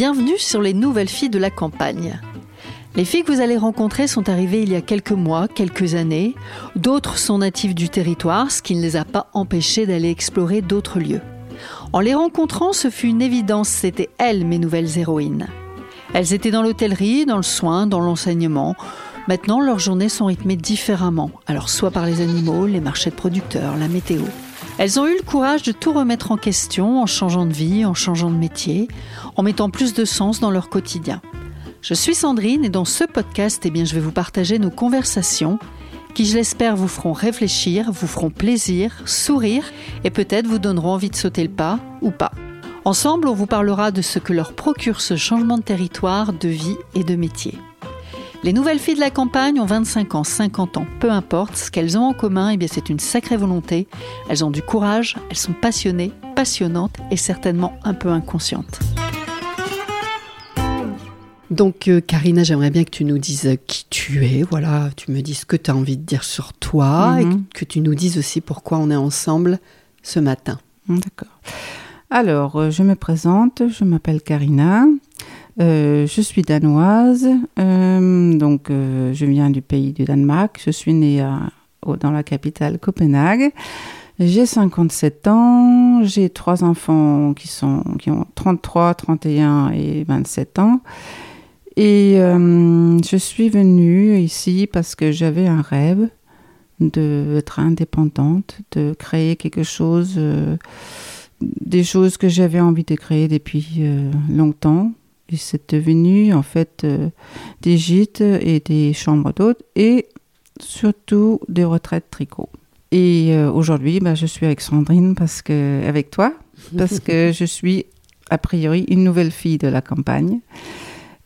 Bienvenue sur les nouvelles filles de la campagne. Les filles que vous allez rencontrer sont arrivées il y a quelques mois, quelques années. D'autres sont natives du territoire, ce qui ne les a pas empêchées d'aller explorer d'autres lieux. En les rencontrant, ce fut une évidence, c'étaient elles mes nouvelles héroïnes. Elles étaient dans l'hôtellerie, dans le soin, dans l'enseignement. Maintenant, leurs journées sont rythmées différemment, alors soit par les animaux, les marchés de producteurs, la météo. Elles ont eu le courage de tout remettre en question en changeant de vie, en changeant de métier, en mettant plus de sens dans leur quotidien. Je suis Sandrine et dans ce podcast, eh bien, je vais vous partager nos conversations qui, je l'espère, vous feront réfléchir, vous feront plaisir, sourire et peut-être vous donneront envie de sauter le pas ou pas. Ensemble, on vous parlera de ce que leur procure ce changement de territoire, de vie et de métier. Les nouvelles filles de la campagne ont 25 ans, 50 ans, peu importe, ce qu'elles ont en commun, eh bien c'est une sacrée volonté. Elles ont du courage, elles sont passionnées, passionnantes et certainement un peu inconscientes. Donc, euh, Karina, j'aimerais bien que tu nous dises qui tu es. Voilà, tu me dises ce que tu as envie de dire sur toi et Mhm. que tu nous dises aussi pourquoi on est ensemble ce matin. D'accord. Alors, euh, je me présente, je m'appelle Karina, euh, je suis danoise, euh, donc euh, je viens du pays du Danemark, je suis née dans la capitale Copenhague. J'ai 57 ans, j'ai trois enfants qui, sont, qui ont 33, 31 et 27 ans. Et je suis venue ici parce que j'avais un rêve d'être indépendante, de créer quelque chose, des choses que j'avais envie de créer depuis longtemps. Et c'est devenu en fait euh, des gîtes et des chambres d'hôtes et surtout des retraites tricot. Et euh, aujourd'hui, bah, je suis avec Sandrine parce que, avec toi, parce que je suis a priori une nouvelle fille de la campagne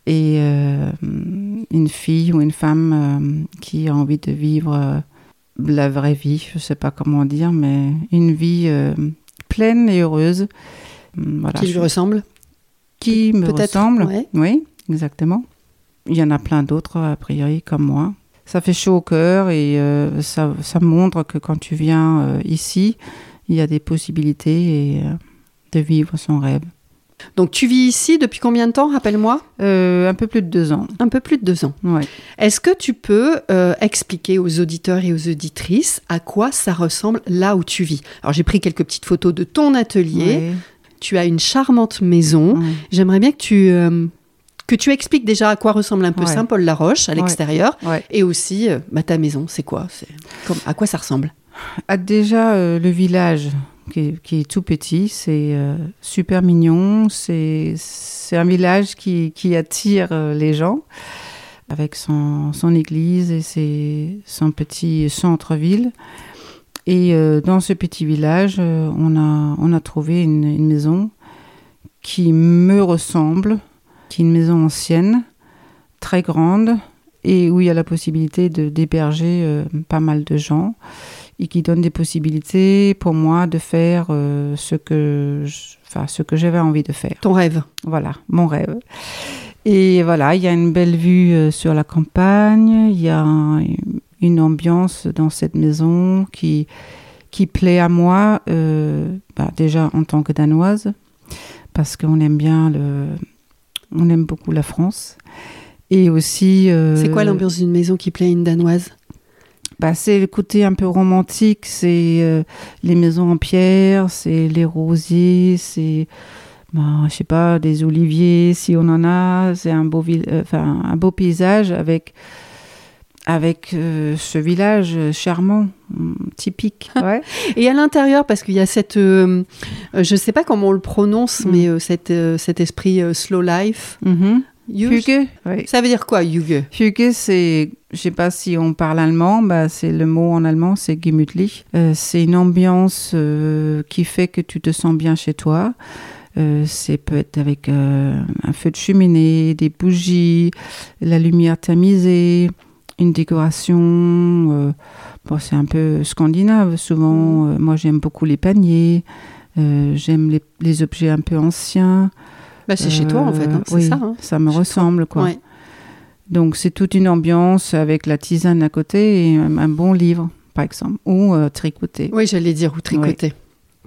et euh, une fille ou une femme qui a envie de vivre la vraie vie, je sais pas comment dire, mais une vie pleine et heureuse. Hum, Voilà, qui lui je- ressemble? Qui me Peut-être, ressemble. ouais. Oui, exactement. Il y en a plein d'autres, a priori, comme moi. Ça fait chaud au cœur et euh, ça, ça montre que quand tu viens euh, ici, il y a des possibilités et, euh, de vivre son rêve. Donc, tu vis ici depuis combien de temps, rappelle-moi? Un peu plus de deux ans. Un peu plus de deux ans. Ouais. Est-ce que tu peux expliquer aux auditeurs et aux auditrices à quoi ça ressemble là où tu vis? Alors, j'ai pris quelques petites photos de ton atelier. Ouais. Tu as une charmante maison. Ouais. J'aimerais bien que tu, euh, que tu expliques déjà à quoi ressemble un peu Ouais. Saint-Paul-la-Roche à Ouais. l'extérieur. Et aussi, euh, bah, ta maison, c'est quoi? C'est comme- À quoi ça ressemble? Ah, déjà, euh, le village qui est, qui est tout petit, c'est super mignon. C'est c'est un village qui, qui attire les gens avec son, son église et ses, son petit centre-ville. Et euh, dans ce petit village, euh, on, a, on a trouvé une, une maison qui me ressemble, qui est une maison ancienne, très grande, et où il y a la possibilité de d'héberger euh, pas mal de gens et qui donne des possibilités pour moi de faire euh, ce que je- enfin ce que j'avais envie de faire. Ton rêve Voilà, mon rêve. Et voilà, il y a une belle vue sur la campagne, il y a une ambiance dans cette maison qui, qui plaît à moi, euh, bah, déjà en tant que danoise, parce qu'on aime bien le. On aime beaucoup la France. Et aussi. euh, C'est quoi l'ambiance d'une maison qui plaît à une Danoise? Bah, c'est le côté un peu romantique, c'est euh, les maisons en pierre, c'est les rosiers, c'est, bah, je sais pas, des oliviers si on en a, c'est un beau, enfin, un beau paysage avec, avec euh, ce village charmant, hum, typique. Ouais. Et à l'intérieur, parce qu'il y a cette, euh, euh, je sais pas comment on le prononce, Mm. mais euh, cette, euh, cet esprit euh, slow life. Oui. Ça veut dire quoi, Yuge? Hygge, c'est, je sais pas si on parle allemand, bah c'est le mot en allemand, c'est gemütlich. Euh, c'est une ambiance euh, qui fait que tu te sens bien chez toi. Euh, c'est peut être avec euh, un feu de cheminée, des bougies, la lumière tamisée, une décoration. euh, bon, c'est un peu scandinave souvent. Euh, moi, j'aime beaucoup les paniers. euh, j'aime les, les objets un peu anciens. bah, C'est chez toi, en fait, hein, c'est oui, ça. hein. ça me toi. ressemble, quoi. Ouais. Donc c'est toute une ambiance avec la tisane à côté et un, un bon livre, par exemple, ou tricoter. Oui, j'allais dire, ou tricoter.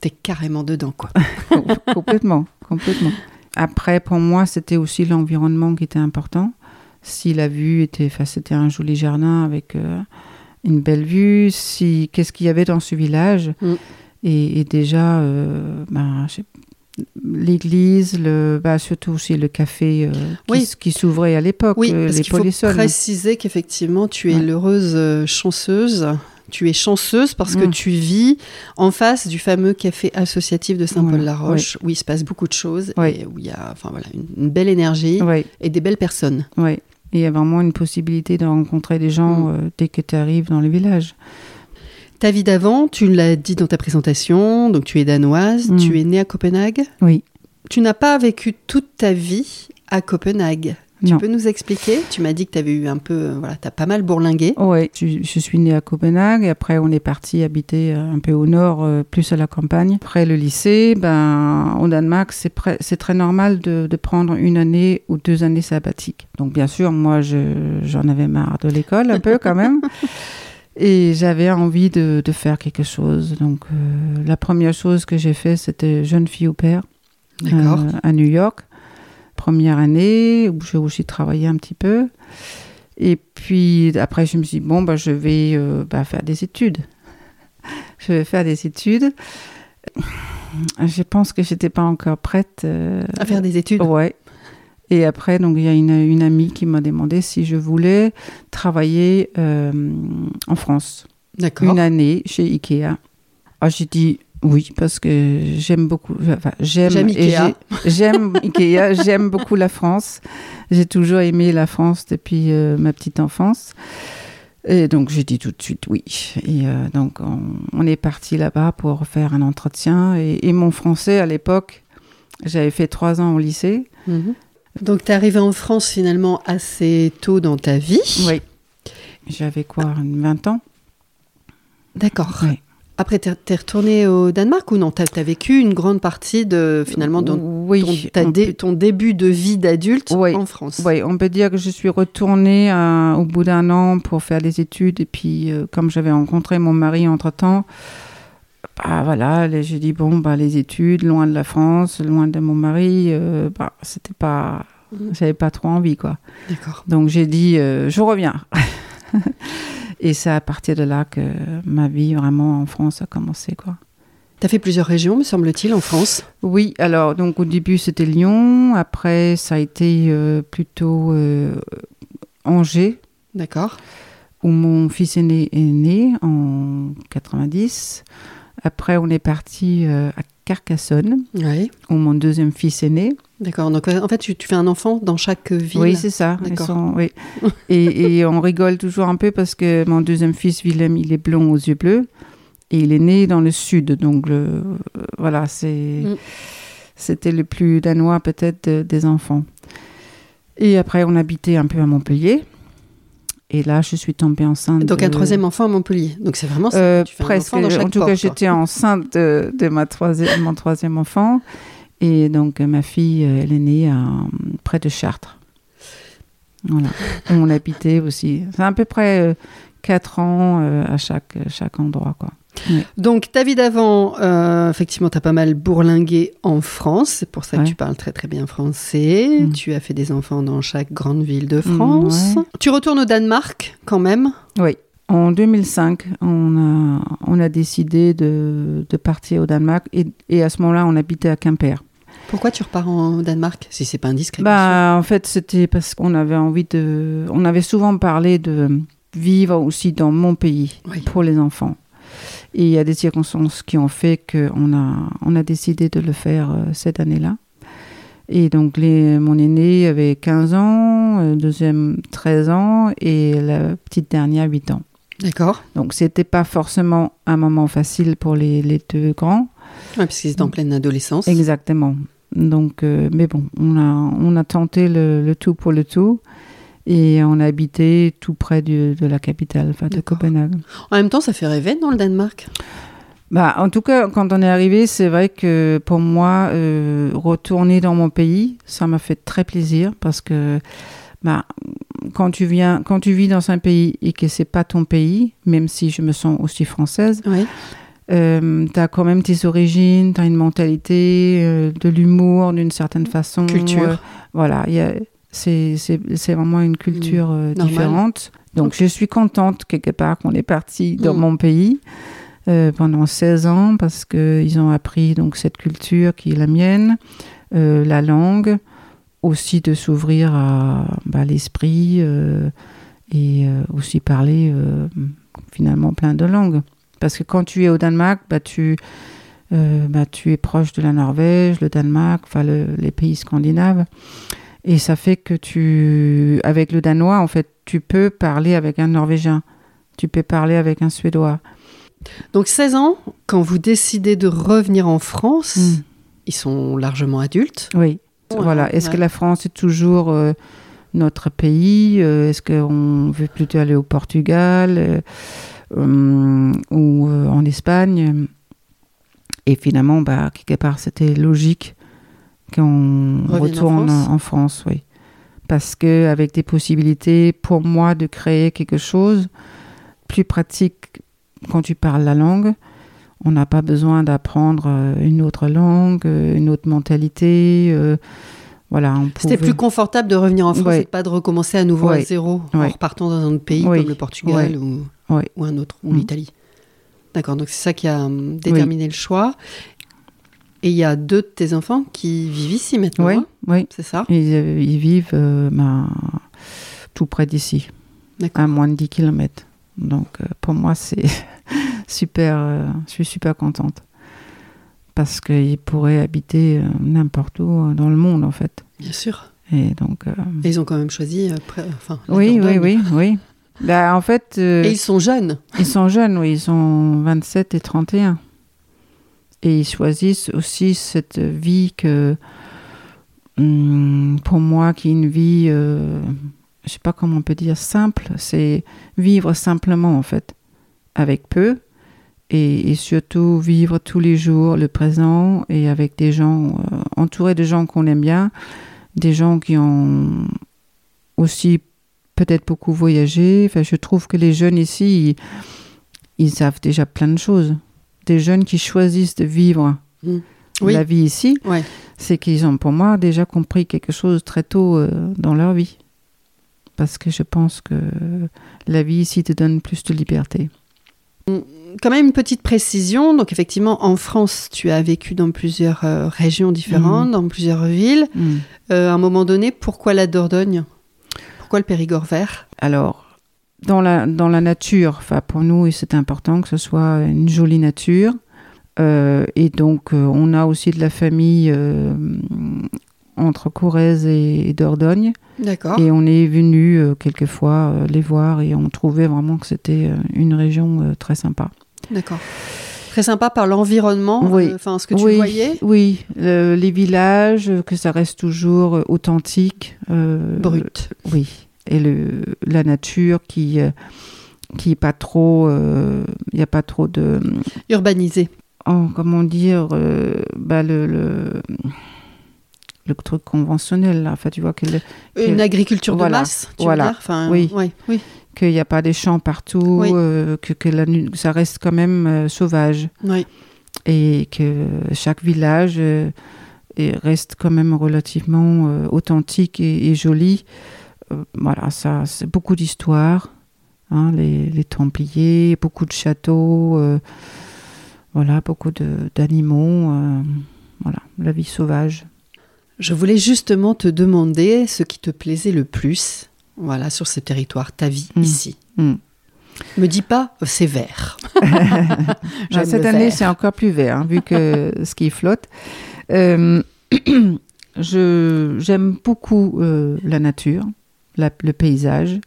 T'es carrément dedans, quoi. complètement, complètement. après, pour moi, c'était aussi l'environnement qui était important. Si la vue était, enfin, c'était un joli jardin avec euh, une belle vue, si qu'est-ce qu'il y avait dans ce village. Mm. Et, et déjà, euh, ben, l'église, le, bah, surtout aussi le café euh, qui, Oui. qui s'ouvrait à l'époque, Oui, parce les qu'il faut préciser qu'effectivement, tu es Ouais. l'heureuse chanceuse. Tu es chanceuse parce que tu vis en face du fameux café associatif de Saint-Paul-la-Roche, où il se passe beaucoup de choses et où il y a enfin, voilà, une, une belle énergie et des belles personnes. oui. Et il y a vraiment une possibilité de rencontrer des gens Mm. euh, dès que tu arrives dans le village. Ta vie d'avant, tu l'as dit dans ta présentation, donc tu es danoise, Mm. tu es née à Copenhague. Oui. Tu n'as pas vécu toute ta vie à Copenhague. Tu Non. peux nous expliquer? Tu m'as dit que tu avais eu un peu, euh, voilà, tu as pas mal bourlingué. Oui, je, je suis née à Copenhague et après on est parti habiter euh, un peu au nord, euh, plus à la campagne. Après le lycée, ben, au Danemark, c'est très normal de, de prendre une année ou deux années sabbatiques. Donc bien sûr, moi je- j'en avais marre de l'école un peu quand même. Et j'avais envie de, de faire quelque chose. Donc euh, la première chose que j'ai fait, c'était jeune fille au père euh, à New York. Première année où j'ai aussi travaillé un petit peu. Et puis après, je me suis dit, bon, bah, je vais euh, bah, faire des études. je vais faire des études. Je pense que j'étais pas encore prête. euh, à faire des études. Ouais. Et après, donc, il y a une, une amie qui m'a demandé si je voulais travailler euh, en France D'accord. une année chez Ikea. Ah, j'ai dit oui parce que j'aime beaucoup. Enfin, j'aime Ikea. j'ai- J'aime Ikea. J'aime beaucoup la France. J'ai toujours aimé la France depuis euh, ma petite enfance. Et donc j'ai dit tout de suite oui. Et euh, donc on, on est parti là-bas pour faire un entretien. Et, et mon français à l'époque, j'avais fait trois ans au lycée. Mhm. Donc, tu es arrivée en France finalement assez tôt dans ta vie. Oui. J'avais quoi, 20 ans? D'accord. Oui. Après, tu es retournée au Danemark ou non? Tu as, vécu une grande partie de finalement de oui, ton, ta on dé- peut- ton début de vie d'adulte Oui. en France? Oui, on peut dire que je suis retournée euh, au bout d'un an pour faire des études. Et puis, euh, comme j'avais rencontré mon mari entre-temps, bah voilà, j'ai dit, bon, bah, les études, loin de la France, loin de mon mari, euh, bah, c'était pas... Mhm. J'avais pas trop envie, quoi. D'accord. Donc, j'ai dit, euh, je reviens. et c'est à partir de là que ma vie, vraiment, en France, a commencé, quoi. Tu as fait plusieurs régions, me semble-t-il, en France. Oui, alors donc au début c'était Lyon, après ça a été euh, plutôt euh, Angers, D'accord. où mon fils aîné est né en 90. Après on est parti euh, à Carcassonne, Oui. où mon deuxième fils est né. D'accord. Donc, euh, en fait, tu, tu fais un enfant dans chaque ville. Oui, c'est ça. Sont- oui. et, et on rigole toujours un peu parce que mon deuxième fils, Willem, il est blond aux yeux bleus. Et il est né dans le sud. Donc, le- euh, voilà, c'est, Mm. c'était le plus danois peut-être de- des enfants. Et après, on habitait un peu à Montpellier. Et là, je suis tombée enceinte. Donc, un troisième enfant à Montpellier. Donc, c'est vraiment. Euh, tu fais un presque. enfant dans chaque En tout porte, cas, j'étais enceinte de, de ma troisième, mon troisième enfant. Et donc, euh, ma fille, euh, elle est née à, près de Chartres. Voilà. On habitait aussi. C'est à peu près euh, quatre ans euh, à chaque, chaque endroit. Quoi. Donc, ta vie d'avant, euh, effectivement, tu as pas mal bourlingué en France. C'est pour ça que Ouais. tu parles très, très bien français. Mm. Tu as fait des enfants dans chaque grande ville de France. ouais. Tu retournes au Danemark, quand même? Oui. En 2005, on a, on a décidé de, de partir au Danemark. Et, et à ce moment-là, on habitait à Quimper. Pourquoi tu repars en Danemark Si c'est pas indiscret. Bah, en fait, c'était parce qu'on avait envie de. On avait souvent parlé de vivre aussi dans mon pays Oui. pour les enfants. Et il y a des circonstances qui ont fait qu'on a, on a décidé de le faire euh, cette année-là. Et donc, les, mon aîné avait 15 ans, euh, deuxième 13 ans et la petite dernière 8 ans. D'accord. Donc, c'était pas forcément un moment facile pour les, les deux grands. Ouais, parce qu'ils étaient en pleine adolescence. Exactement. Donc, euh, mais bon, on a, on a tenté le, le tout pour le tout. Et on a habité tout près du- de la capitale, enfin, de. Copenhague. En même temps, ça fait rêver dans le Danemark. Bah, en tout cas, quand on est arrivé, c'est vrai que pour moi, euh, retourner dans mon pays, ça m'a fait très plaisir parce que bah, quand tu viens, quand tu vis dans un pays et que c'est pas ton pays, même si je me sens aussi française, Oui. euh, tu as quand même tes origines, tu as une mentalité, euh, de l'humour d'une certaine façon. Culture. Voilà, il y a- c'est vraiment une culture euh, Normal. différente. Donc je suis contente quelque part qu'on est parti dans Mm. mon pays euh, pendant 16 ans parce qu'ils ont appris donc cette culture qui est la mienne, euh, la langue, aussi de s'ouvrir à bah, l'esprit euh, et aussi parler finalement plein de langues. Parce que quand tu es au Danemark, bah, tu, bah, tu es proche de la Norvège, le Danemark, enfin le- les pays scandinaves. Et ça fait que tu, avec le danois, en fait, tu peux parler avec un norvégien, tu peux parler avec un suédois. Donc 16 ans, quand vous décidez de revenir en France, Mm. ils sont largement adultes. Oui. Voilà. Est-ce ouais. que la France est toujours euh, notre pays Euh, Est-ce qu'on veut plutôt aller au Portugal euh, ou en Espagne? Et finalement, bah, quelque part, c'était logique qu'on en retourne France. en France, oui. Parce que avec des possibilités pour moi de créer quelque chose plus pratique quand tu parles la langue, on n'a pas besoin d'apprendre euh, une autre langue, euh, une autre mentalité. euh, voilà, C'était pouvait- plus confortable de revenir en France Ouais. et de pas de recommencer à nouveau à Ouais. zéro en repartant dans un autre pays comme le Portugal ou, ou un autre, ou Mm. l'Italie. D'accord, donc c'est ça qui a hum, déterminé le choix. Et il y a deux de tes enfants qui vivent ici maintenant, Oui, hein, oui. c'est ça Ils, euh, ils vivent euh, ben, tout près d'ici, à moins de 10 km. Donc euh, pour moi, c'est super. euh, je suis super contente. Parce qu'ils pourraient habiter n'importe où dans le monde, en fait. Bien sûr. Et donc. Et ils ont quand même choisi. enfin, oui, oui, oui, oui. Bah, en fait, Et ils sont jeunes. Ils sont jeunes, oui, ils sont 27 et 31. Et ils choisissent aussi cette vie que, hum, pour moi, qui est une vie, euh, je sais pas comment on peut dire, simple, c'est vivre simplement, en fait, avec peu, et, surtout vivre tous les jours le présent et avec des gens, euh, entourés de gens qu'on aime bien, des gens qui ont aussi peut-être beaucoup voyagé. Enfin, je trouve que les jeunes ici, ils savent déjà plein de choses. Des jeunes qui choisissent de vivre Mm. Oui. la vie ici, Ouais. c'est qu'ils ont pour moi déjà compris quelque chose très tôt euh, dans leur vie. Parce que je pense que la vie ici te donne plus de liberté. Quand même une petite précision. Donc effectivement, en France, tu as vécu dans plusieurs euh, régions différentes, Mhm. dans plusieurs villes. Euh, à un moment donné, pourquoi la Dordogne? Pourquoi le Périgord vert? Alors, dans la, dans la nature, enfin, pour nous, c'est important que ce soit une jolie nature. Euh, et donc, euh, on a aussi de la famille euh, entre Corrèze et, et Dordogne. D'accord. Et on est venu quelquefois les voir et on trouvait vraiment que c'était une région très sympa. D'accord. Très sympa par l'environnement, Oui. enfin ce que tu oui, voyais. Oui, le- les villages, que ça reste toujours authentique. Brut. Oui, et le, la nature qui euh, qui est pas trop, euh, il n'y a pas trop de, Urbanisé. oh, comment dire, euh, bah le, le le truc conventionnel là. Enfin, tu vois que le- Une agriculture de Voilà. masse, tu Voilà. veux dire enfin, Oui. ouais, oui. qu'il n'y a pas des champs partout, Oui. euh, que, que la, ça reste quand même euh, sauvage oui. et que chaque village euh, est- reste quand même relativement euh, authentique et, et joli. Euh, voilà, ça, c'est beaucoup d'histoires. hein, les, les Templiers, beaucoup de châteaux, euh, voilà, beaucoup de- d'animaux. euh, voilà, la vie sauvage. Je voulais justement te demander ce qui te plaisait le plus, voilà, sur ce territoire, ta vie Mm. ici. Mm. Me dis pas, c'est vert. Ah, J'aime cette année, c'est encore plus vert, hein, vu que ski flotte. Euh, je- J'aime beaucoup euh, la nature, le paysage.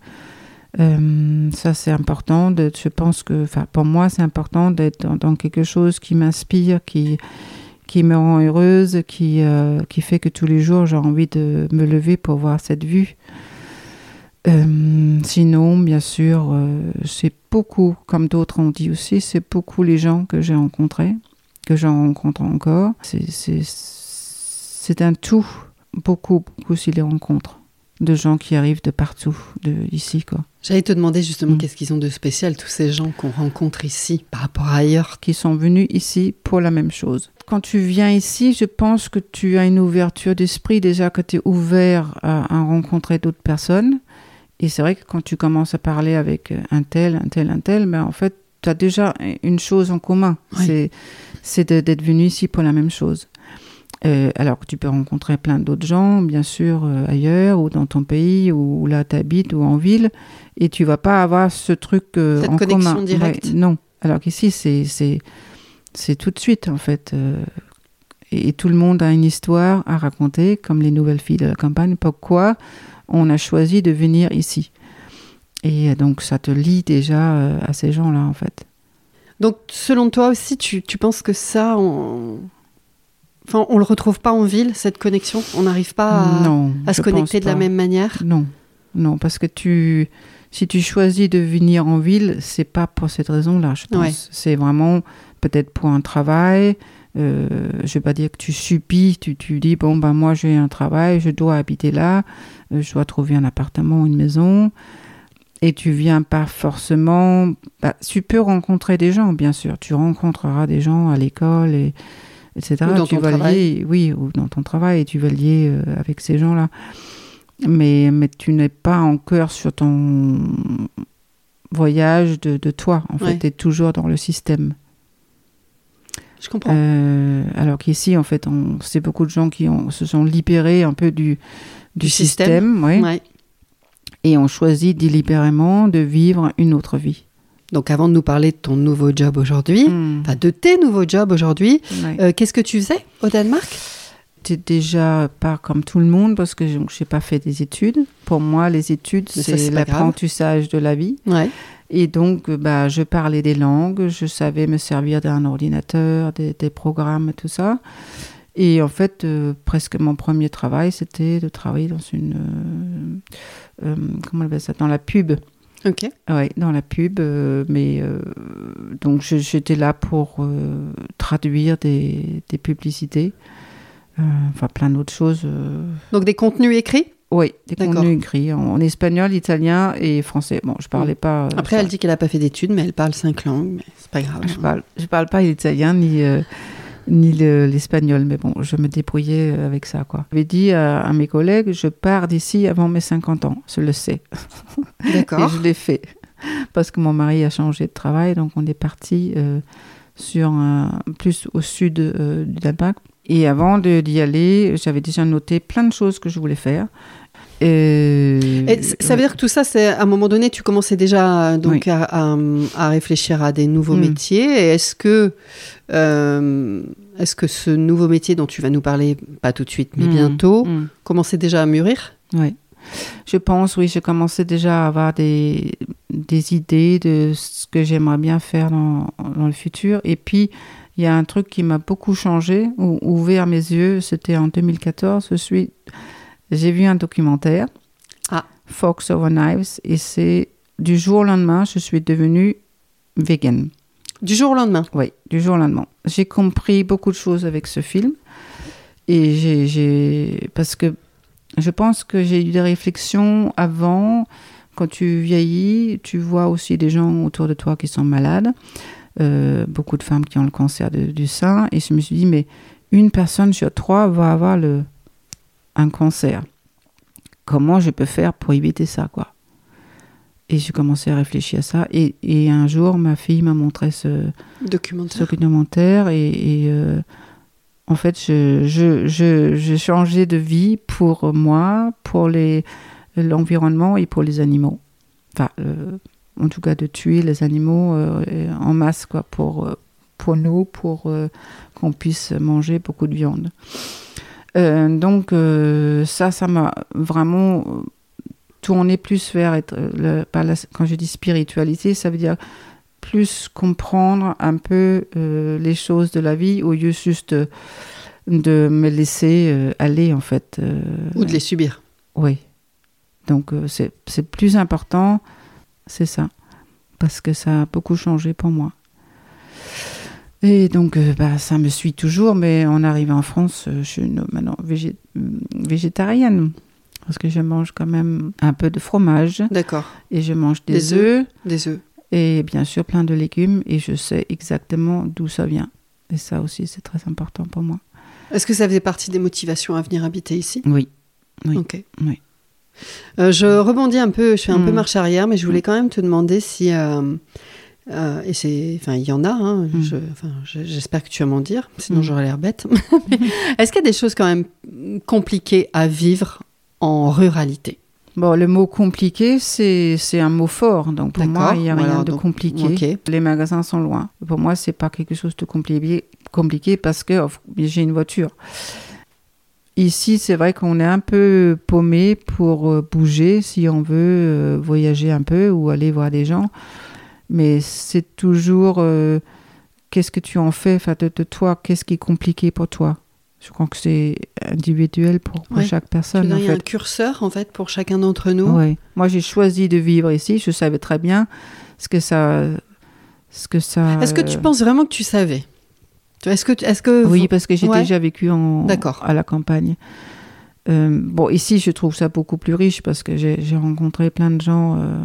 Euh, ça, c'est important. Je pense que, pour moi, c'est important d'être dans, quelque chose qui m'inspire, qui, qui me rend heureuse, qui, euh, qui fait que tous les jours, j'ai envie de me lever pour voir cette vue. Euh, sinon, bien sûr, c'est beaucoup, comme d'autres ont dit aussi, c'est beaucoup les gens que j'ai rencontrés, que j'en rencontre encore. C'est un tout, beaucoup, beaucoup aussi les rencontres. De gens qui arrivent de partout, de ici, quoi. J'allais te demander justement Mm. qu'est-ce qu'ils ont de spécial, tous ces gens qu'on rencontre ici par rapport à ailleurs. qui sont venus ici pour la même chose. Quand tu viens ici, je pense que tu as une ouverture d'esprit, déjà que tu es ouvert à, à rencontrer d'autres personnes. Et c'est vrai que quand tu commences à parler avec un tel, un tel, un tel, ben en fait, tu as déjà une chose en commun. Oui. C'est, d'être venu ici pour la même chose. Euh, alors que tu peux rencontrer plein d'autres gens, bien sûr, euh, ailleurs ou dans ton pays ou là tu habites ou en ville, et tu vas pas avoir ce truc euh, Cette en connexion commun. directe. Ouais, non. Alors qu'ici, c'est, tout de suite, en fait. euh, et, et tout le monde a une histoire à raconter, comme les nouvelles filles de la campagne. Pourquoi on a choisi de venir ici? Et donc, ça te lie déjà à ces gens-là, en fait. Donc, selon toi aussi, tu, tu penses que ça, on... Enfin, on le retrouve pas en ville, cette connexion On n'arrive pas à, non. à se connecter de la même manière Non, non, parce que tu, si tu choisis de venir en ville, c'est pas pour cette raison-là, je pense. Ouais. C'est vraiment peut-être pour un travail. Euh, je vais pas dire que tu suppies, tu, tu dis bon ben moi j'ai un travail, je dois habiter là, euh, je dois trouver un appartement ou une maison. Et tu viens pas forcément. bah, tu peux rencontrer des gens, bien sûr. Tu rencontreras des gens à l'école et etc. Ou dans tu ton vas travail. lier, oui, ou dans ton travail, et tu vas lier euh, avec ces gens-là mais, mais tu n'es pas en cœur sur ton voyage de, de toi. En Ouais. fait, tu es toujours dans le système. Je comprends. Euh, alors qu'ici, en fait, on- c'est beaucoup de gens qui ont, se sont libérés un peu du, du, Du système. système, ouais, Ouais. et ont choisi délibérément de vivre une autre vie. Donc, avant de nous parler de ton nouveau job aujourd'hui, Mm. enfin, de tes nouveaux jobs aujourd'hui, euh, qu'est-ce que tu faisais au Danemark? T'es déjà pas comme tout le monde parce que je n'ai pas fait des études. Pour moi, les études, c'est l'apprentissage de la vie. Ouais. Et donc, bah, je parlais des langues, je savais me servir d'un ordinateur, des, des programmes, tout ça. Et en fait, euh, presque mon premier travail, c'était de travailler dans une... euh, comment on appelle ça? Dans la pub. Ok. Oui, dans la pub. euh, mais euh, donc, j'étais là pour euh, traduire des, des publicités. Enfin, plein d'autres choses. Donc, des contenus écrits? Oui, des contenus écrits en, en espagnol, italien et français. Bon, je parlais pas. Après, elle dit qu'elle n'a pas fait d'études, mais elle parle cinq langues, c'est pas grave. Je parle, je parle pas l'italien ni, ni le- l'espagnol, mais bon, je me débrouillais euh, avec ça, quoi. J'avais dit à, à mes collègues, je pars d'ici avant mes 50 ans, je le sais. Et D'accord. je l'ai fait. Parce que mon mari a changé de travail, donc on est parti euh, sur un, plus au sud euh, du Danemark. Et avant d'y aller, j'avais déjà noté plein de choses que je voulais faire. Et c- ça veut dire que tout ça, c'est à un moment donné, tu commençais déjà euh, donc à, à- à réfléchir à des nouveaux Mm. métiers. Est-ce que, euh, est-ce que ce nouveau métier dont tu vas nous parler, pas tout de suite, mais Mm, bientôt, mm. commençait déjà à mûrir? Oui. Je pense, oui, je commençais déjà à avoir des, des idées de ce que j'aimerais bien faire dans, dans le futur. Et puis, il y a un truc qui m'a beaucoup changé, ou ouvert mes yeux, c'était en 2014. Je suis, j'ai vu un documentaire, Ah. Fox Over Knives, et c'est du jour au lendemain, je suis devenue vegan. Du jour au lendemain. Oui, du jour au lendemain. J'ai compris beaucoup de choses avec ce film. Et j'ai, j'ai- Parce que je pense que j'ai eu des réflexions avant. Quand tu vieillis, tu vois aussi des gens autour de toi qui sont malades. Euh, beaucoup de femmes qui ont le cancer de- du sein. Et je me suis dit, mais une personne sur trois va avoir le, un cancer. Comment je peux faire pour éviter ça, quoi? Et j'ai commencé à réfléchir à ça. Et, et un jour, ma fille m'a montré ce, ce Documentaire. documentaire et, et, euh, en fait je, je, je, j'ai changé de vie pour moi, pour l'environnement et pour les animaux. Enfin, euh, en tout cas de tuer les animaux euh, en masse quoi, pour, pour nous, pour qu'on puisse manger beaucoup de viande. Euh, donc euh, ça, ça m'a vraiment euh, tourné plus vers être, le- par la- quand je dis spiritualité, ça veut dire plus comprendre un peu euh, les choses de la vie au lieu juste de, de me laisser euh, aller en fait. euh, Ou de les subir. Oui. Donc c'est plus important, c'est ça. Parce que ça a beaucoup changé pour moi. Et donc euh, bah, ça me suit toujours, mais en arrivant en France, euh, je suis une- maintenant végé- végétarienne. parce que je mange quand même un peu de fromage D'accord. et je mange des, Des œufs Des œufs. et bien sûr plein de légumes et je sais exactement d'où ça vient. Et ça aussi, c'est très important pour moi. Est-ce que ça faisait partie des motivations à venir habiter ici? Oui. Oui. Ok. Oui. Euh, je rebondis un peu, je fais un peu Mm. marche arrière, mais je voulais quand même te demander si. euh, euh, et c'est, enfin, il y en a. hein, Mm. je- je- j'espère que tu vas m'en dire, sinon Mm. j'aurais l'air bête. Est-ce qu'il y a des choses quand même compliquées à vivre en ruralité? Bon, le mot compliqué, c'est c'est un mot fort. Donc pour moi, il n'y a Voilà, rien de donc, compliqué. Les magasins sont loin. Pour moi, c'est pas quelque chose de compliqué, compliqué parce que oh, j'ai une voiture. Ici, c'est vrai qu'on est un peu paumé pour euh, bouger si on veut euh, voyager un peu ou aller voir des gens. Mais c'est toujours euh, qu'est-ce que tu en fais enfin, de, de toi, qu'est-ce qui est compliqué pour toi? Je crois que c'est individuel pour, pour Ouais. chaque personne. Il y a un curseur en fait pour chacun d'entre nous. Oui. Moi, j'ai choisi de vivre ici. Je savais très bien ce que ça. Ce que ça Est-ce que tu penses vraiment que tu savais? Est-ce que, est-ce que Oui, parce que j'ai Ouais. déjà vécu en, D'accord. à la campagne. Euh, bon, ici, je trouve ça beaucoup plus riche parce que j'ai j'ai rencontré plein de gens euh,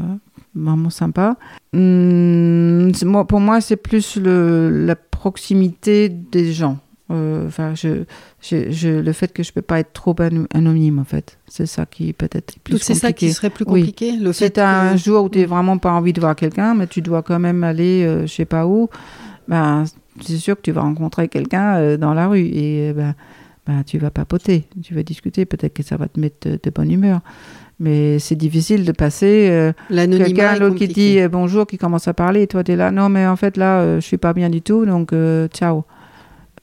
vraiment sympas. Hum, moi, pour moi, c'est plus le, la proximité des gens. Euh, je, je, je- le fait que je peux pas être trop ano- anonyme, en fait. C'est ça qui peut-être plus c'est ça qui serait plus Oui. compliqué le Si fait tu as un que- jour où tu n'as Mm. vraiment pas envie de voir quelqu'un, mais tu dois quand même aller, euh, je sais pas où, ben, c'est sûr que tu vas rencontrer quelqu'un euh, dans la rue et euh, ben, ben, tu vas papoter, tu vas discuter, peut-être que ça va te mettre de, de bonne humeur. Mais c'est difficile de passer euh, quelqu'un l'autre qui dit euh, bonjour, qui commence à parler, et toi tu es là, non mais en fait là, euh, je suis pas bien du tout, donc euh, ciao.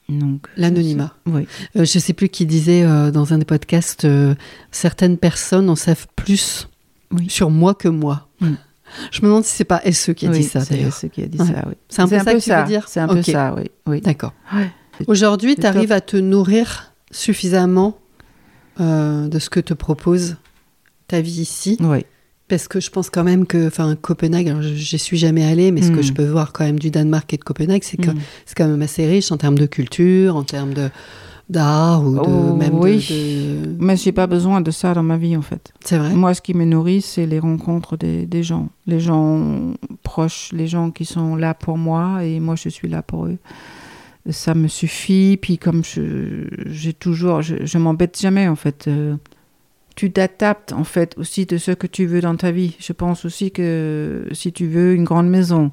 Donc, L'anonymat. Oui. Euh, je sais plus qui disait euh, dans un des podcasts, euh, certaines personnes en savent plus Oui. sur moi que moi. Mm. Je me demande si c'est pas SE qui a Oui, dit ça c'est d'ailleurs. ce qui a dit Ouais. ça, oui. C'est un peu ça que tu veux dire C'est un peu ça, oui. oui. D'accord. Ouais. Aujourd'hui, c'est tu arrives à te nourrir suffisamment euh, de ce que te propose ta vie ici. Oui. Parce que je pense quand même que, enfin, Copenhague, alors je- suis jamais allée, mais ce que Mm. je peux voir quand même du Danemark et de Copenhague, c'est que Mm. c'est quand même assez riche en termes de culture, en termes de d'art ou de Oh, même de- oui. de, Mais j'ai pas besoin de ça dans ma vie en fait. C'est vrai. Moi, ce qui me nourrit, c'est les rencontres des, des gens, les gens proches, les gens qui sont là pour moi et moi, je suis là pour eux. Ça me suffit. Puis comme j'ai toujours, je, je m'embête jamais en fait. Euh, tu t'adaptes en fait aussi de ce que tu veux dans ta vie. Je pense aussi que si tu veux une grande maison,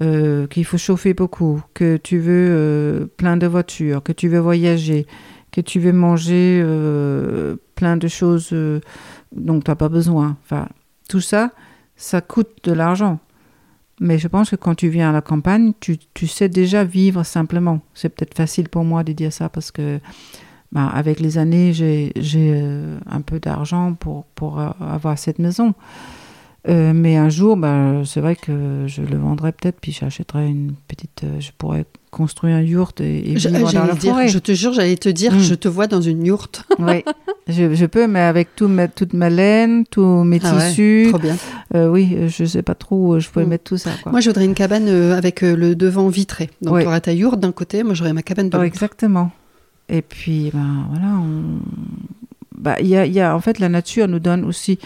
euh, qu'il faut chauffer beaucoup, que tu veux euh, plein de voitures, que tu veux voyager, que tu veux manger euh, plein de choses dont tu n'as pas besoin. Enfin, tout ça, ça coûte de l'argent. Mais je pense que quand tu viens à la campagne, tu, tu sais déjà vivre simplement. C'est peut-être facile pour moi de dire ça parce que bah, avec les années, j'ai j'ai, euh, un peu d'argent pour, pour euh, avoir cette maison. Euh, mais un jour, bah, c'est vrai que je le vendrais peut-être, puis j'achèterais une petite. euh, je pourrais construire un yurt et, et vivre dans la dire, forêt. je te jure, j'allais te dire, Mm. je te vois dans une yourte. Oui, je, je peux, mais avec tout ma, toute ma laine, tous mes Ah ouais, tissus. Trop bien. Euh, oui, je sais pas trop où je pourrais Mm. mettre tout ça. Quoi. Moi, je voudrais une cabane avec le devant vitré. Donc, Ouais. tu auras ta yourte d'un côté, moi, j'aurais ma cabane de Ouais, l'autre. exactement. Et puis, ben voilà, on... il y a, y a, en fait, la nature nous donne aussi.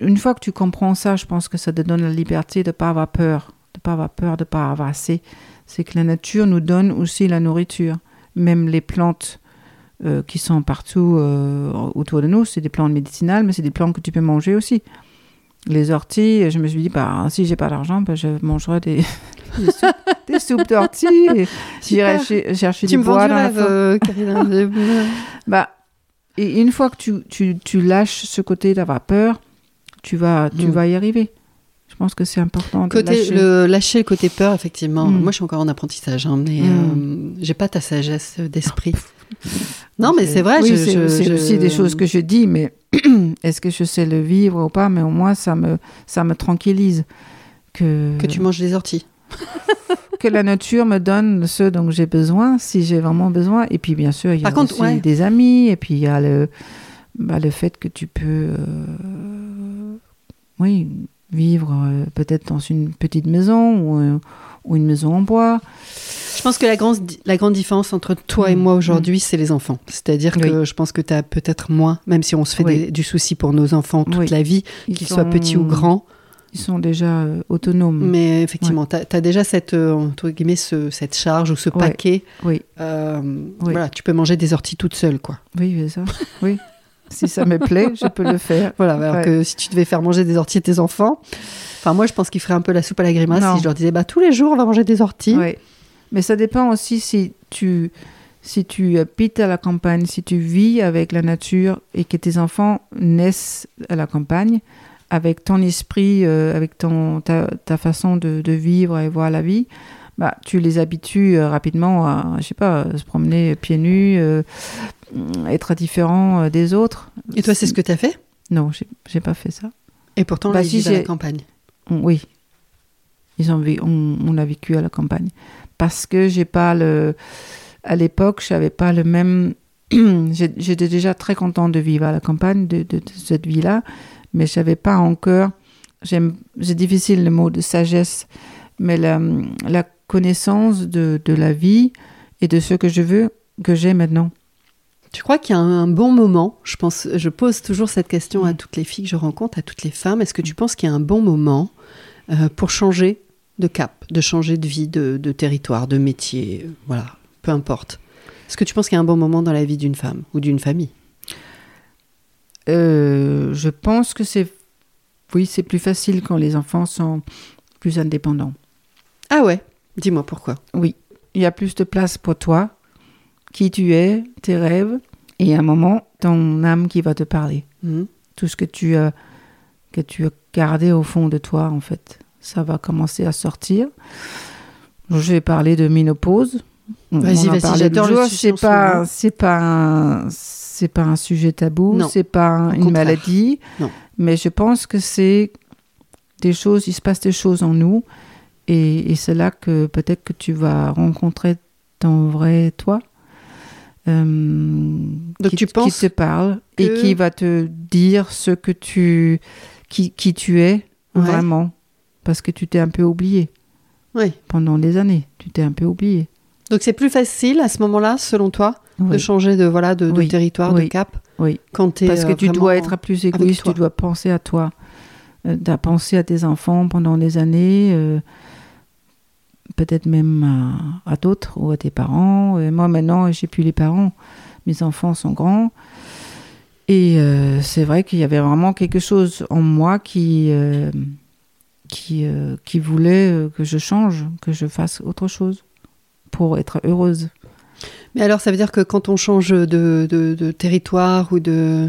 Une fois que tu comprends ça, je pense que ça te donne la liberté de ne pas avoir peur, de pas avoir peur, de pas avoir assez. C'est que la nature nous donne aussi la nourriture. Même les plantes euh, qui sont partout euh, autour de nous, c'est des plantes médicinales, mais c'est des plantes que tu peux manger aussi. Les orties, je me suis dit, bah, si j'ai pas d'argent, bah, je mangerai des, des soupes, des J'irai chercher Tu du me bois dans la rêve, forêt. euh. Bah, et une fois que tu, tu, tu lâches ce côté d'avoir peur, tu vas, tu Mm. vas y arriver. Je pense que c'est important de Côté, lâcher. le, lâcher le côté peur, effectivement. Mm. Moi, je suis encore en apprentissage, hein, mais Mm. euh, j'ai pas ta sagesse d'esprit. non, mais c'est vrai. Oui, c'est je- aussi des choses que je dis, mais est-ce que je sais le vivre ou pas? Mais au moins, ça me, ça me tranquillise. Que, que tu manges des orties. que la nature me donne ce dont j'ai besoin, si j'ai vraiment besoin. Et puis, bien sûr, il y a Par contre, aussi ouais. des amis, et puis il y a le, bah, le fait que tu peux, euh, oui, vivre euh, peut-être dans une petite maison ou, euh, ou une maison en bois. Je pense que la grande, la grande différence entre toi et Mm, moi aujourd'hui, c'est les enfants. C'est-à-dire que je pense que tu as peut-être moins, même si on se fait Oui. des- du souci pour nos enfants toute Oui. la vie, Ils qu'ils soient petits ou grands. Ils sont déjà euh, autonomes. Mais effectivement, tu as, déjà cette, euh, entre guillemets, ce- cette charge ou ce Ouais. paquet. Oui, Euh, Voilà, tu peux manger des orties toute seule, quoi. oui, c'est ça. Oui. si ça me plaît, je peux le faire. Voilà, alors Ouais. que si tu devais faire manger des orties à tes enfants, enfin moi je pense qu'ils feraient un peu la soupe à la grimace Non. si je leur disais bah tous les jours on va manger des orties. Oui. Mais ça dépend aussi si tu, si tu habites à la campagne, si tu vis avec la nature et que tes enfants naissent à la campagne, avec ton esprit, euh, avec ton, ta, ta façon de, de vivre et voir la vie, bah, tu les habitues euh, rapidement à, je sais pas, se promener pieds nus, euh, être différent des autres. Et toi c'est ce que tu as fait? Non, j'ai pas fait ça. Et pourtant Bah, ils si, à la campagne. On- Oui. Ils ont on, on a vécu à la campagne. Parce que j'ai pas le. À l'époque, j'avais pas le même. J'étais déjà très contente de vivre à la campagne, de, de- de cette vie-là, mais je n'avais pas encore. C'est difficile le mot de sagesse, mais la, la connaissance de, de la vie et de ce que je veux, que j'ai maintenant. Tu crois qu'il y a un, un bon moment? Je pense, je pose toujours cette question à toutes les filles que je rencontre, à toutes les femmes. Est-ce que tu penses qu'il y a un bon moment euh, pour changer de cap, de changer de vie, de, de territoire, de métier, euh, voilà, peu importe? Est-ce que tu penses qu'il y a un bon moment dans la vie d'une femme ou d'une famille? Euh, je pense que c'est. Oui, c'est plus facile quand les enfants sont plus indépendants. Ah ouais Dis-moi pourquoi. Oui, il y a plus de place pour toi, qui tu es, tes rêves, et à un moment, ton âme qui va te parler. Mhm. Tout ce que tu as, que tu as gardé au fond de toi, en fait, ça va commencer à sortir. Je vais parler de ménopause. Vas-y, vas-y, j'adore le C'est ce pas, c'est pas, un- c'est pas un sujet tabou. C'est pas un- une contraire. maladie. Non. Mais je pense que c'est des choses. Il se passe des choses en nous et, et c'est là que peut-être que tu vas rencontrer ton vrai toi. euh, Donc qui, tu qui te parle et qui va te dire ce que tu qui, qui tu es Ouais. vraiment parce que tu t'es un peu oublié Oui. pendant des années tu t'es un peu oublié Donc c'est plus facile à ce moment-là, selon toi, de changer de voilà de, de Oui. territoire, de cap, Oui. quand t'es parce que euh, tu dois être plus égoïste tu dois penser à toi euh, tu as pensé à tes enfants pendant des années euh, peut-être même à, à d'autres ou à tes parents. Et moi maintenant j'ai plus les parents. Mes enfants sont grands. Et euh, c'est vrai qu'il y avait vraiment quelque chose en moi qui qui, qui voulait que je change que je fasse autre chose pour être heureuse Mais alors ça veut dire que quand on change de, de- de territoire ou de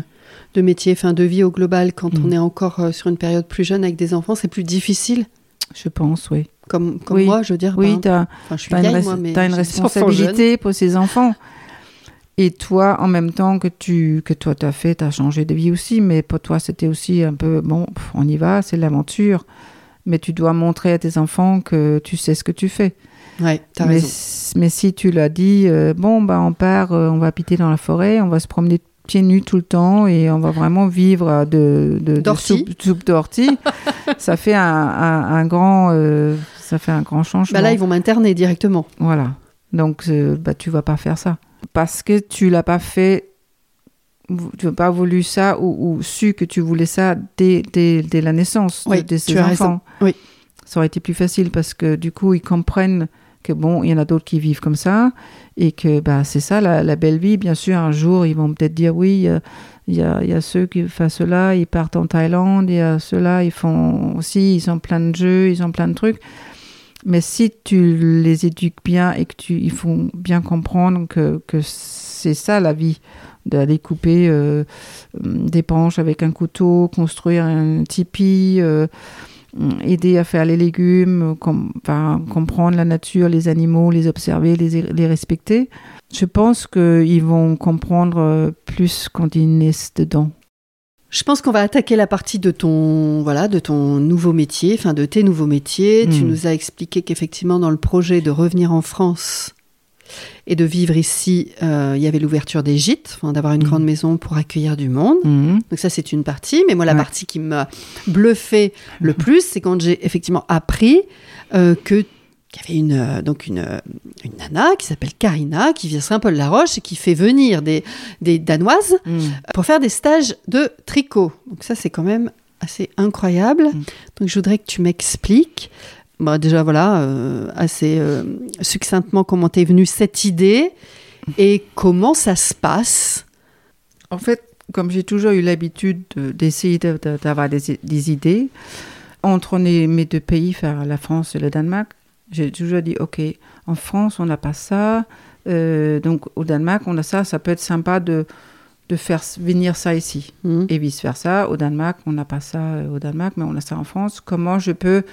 de métier, fin de vie au global, quand on est encore euh, sur une période plus jeune avec des enfants, c'est plus difficile? je pense oui Comme, comme Oui. moi, je veux dire. oui par tu as. Enfin, une, responsabilité pour ces enfants. Et toi, en même temps que tu que toi t'as fait, t'as changé de vie aussi, mais pour toi c'était aussi un peu bon, on y va, c'est l'aventure. Mais tu dois montrer à tes enfants que tu sais ce que tu fais. Ouais, mais, raison. s- mais si tu l'as dit, euh, bon bah on part, euh, on va habiter dans la forêt, on va se promener pieds nus tout le temps et on va vraiment vivre de, de, soupe, soupe d'ortie, ça fait un, un- un grand, euh, ça fait un grand changement. Bah là, ils vont m'interner directement. Voilà. Donc, bah, tu vas pas faire ça. Parce que tu l'as pas fait, tu n'as pas voulu ça ou, ou su que tu voulais ça dès, dès, dès la naissance de- Oui, de, ces enfants. raison. Oui. Ça aurait été plus facile parce que du coup, ils comprennent que bon, il y en a d'autres qui vivent comme ça et que bah, c'est ça la, belle vie. Bien sûr, un jour, ils vont peut-être dire oui, euh, il y, a, y a ceux qui font cela, ils partent en Thaïlande, il y a ceux-là, ils font aussi, ils ont plein de jeux, ils ont plein de trucs. Mais si tu les éduques bien et que tu, ils font bien comprendre que, que c'est ça la vie, d'aller couper euh, des branches avec un couteau, construire un tipi, euh, aider à faire les légumes, com- enfin, comprendre la nature, les animaux, les observer, les, les respecter. Je pense qu'ils vont comprendre euh, plus quand ils naissent dedans. Je pense qu'on va attaquer la partie de ton voilà de ton nouveau métier, enfin de tes nouveaux métiers. Tu Mm. nous as expliqué qu'effectivement dans le projet de revenir en France et de vivre ici, euh, il y avait l'ouverture des gîtes, d'avoir une Mm. grande maison pour accueillir du monde. Mhm. Donc ça c'est une partie, mais moi la Ouais. partie qui m'a bluffé le plus, c'est quand j'ai effectivement appris euh, que qu'il y avait une, euh, donc une, euh, une nana qui s'appelle Karina, qui vient de Saint-Paul-la-Roche et qui fait venir des, des Danoises Mm. pour faire des stages de tricot. Donc ça, c'est quand même assez incroyable. Mm. Donc je voudrais que tu m'expliques, bah, déjà voilà, euh, assez euh, succinctement comment t'es venue cette idée et comment ça se passe. En fait, comme j'ai toujours eu l'habitude de- d'essayer de- de- d'avoir des, des idées, entre mes deux pays, faire la France et le Danemark, j'ai toujours dit, OK, en France, on n'a pas ça, euh, donc au Danemark, on a ça, ça peut être sympa de, de faire venir ça ici. Mhm. Et vice-versa, au Danemark, on n'a pas ça au Danemark, mais on a ça en France. Comment je peux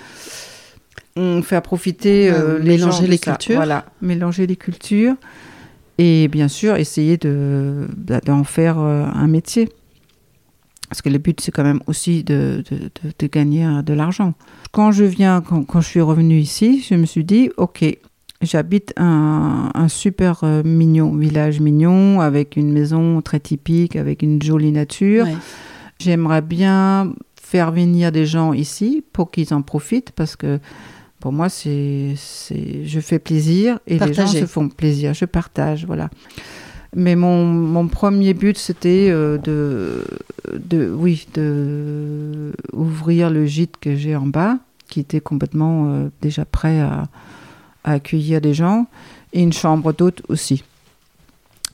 hum, faire profiter Ouais, euh, les mélanger gens les ça cultures. Voilà, mélanger les cultures. Et bien sûr, essayer de, d'en faire euh, un métier. Parce que le but, c'est quand même aussi de, de, de- de gagner euh, de l'argent. Quand je viens, quand, quand je suis revenue ici, je me suis dit, OK, j'habite un, un super euh, mignon, village mignon, avec une maison très typique, avec une jolie nature. Ouais. J'aimerais bien faire venir des gens ici pour qu'ils en profitent parce que pour moi, c'est, c'est, je fais plaisir et les gens se font plaisir. Je partage, voilà. Mais mon, mon premier but, c'était euh, de, de, oui, de ouvrir le gîte que j'ai en bas, qui était complètement euh, déjà prêt à, à accueillir des gens, et une chambre d'hôte aussi.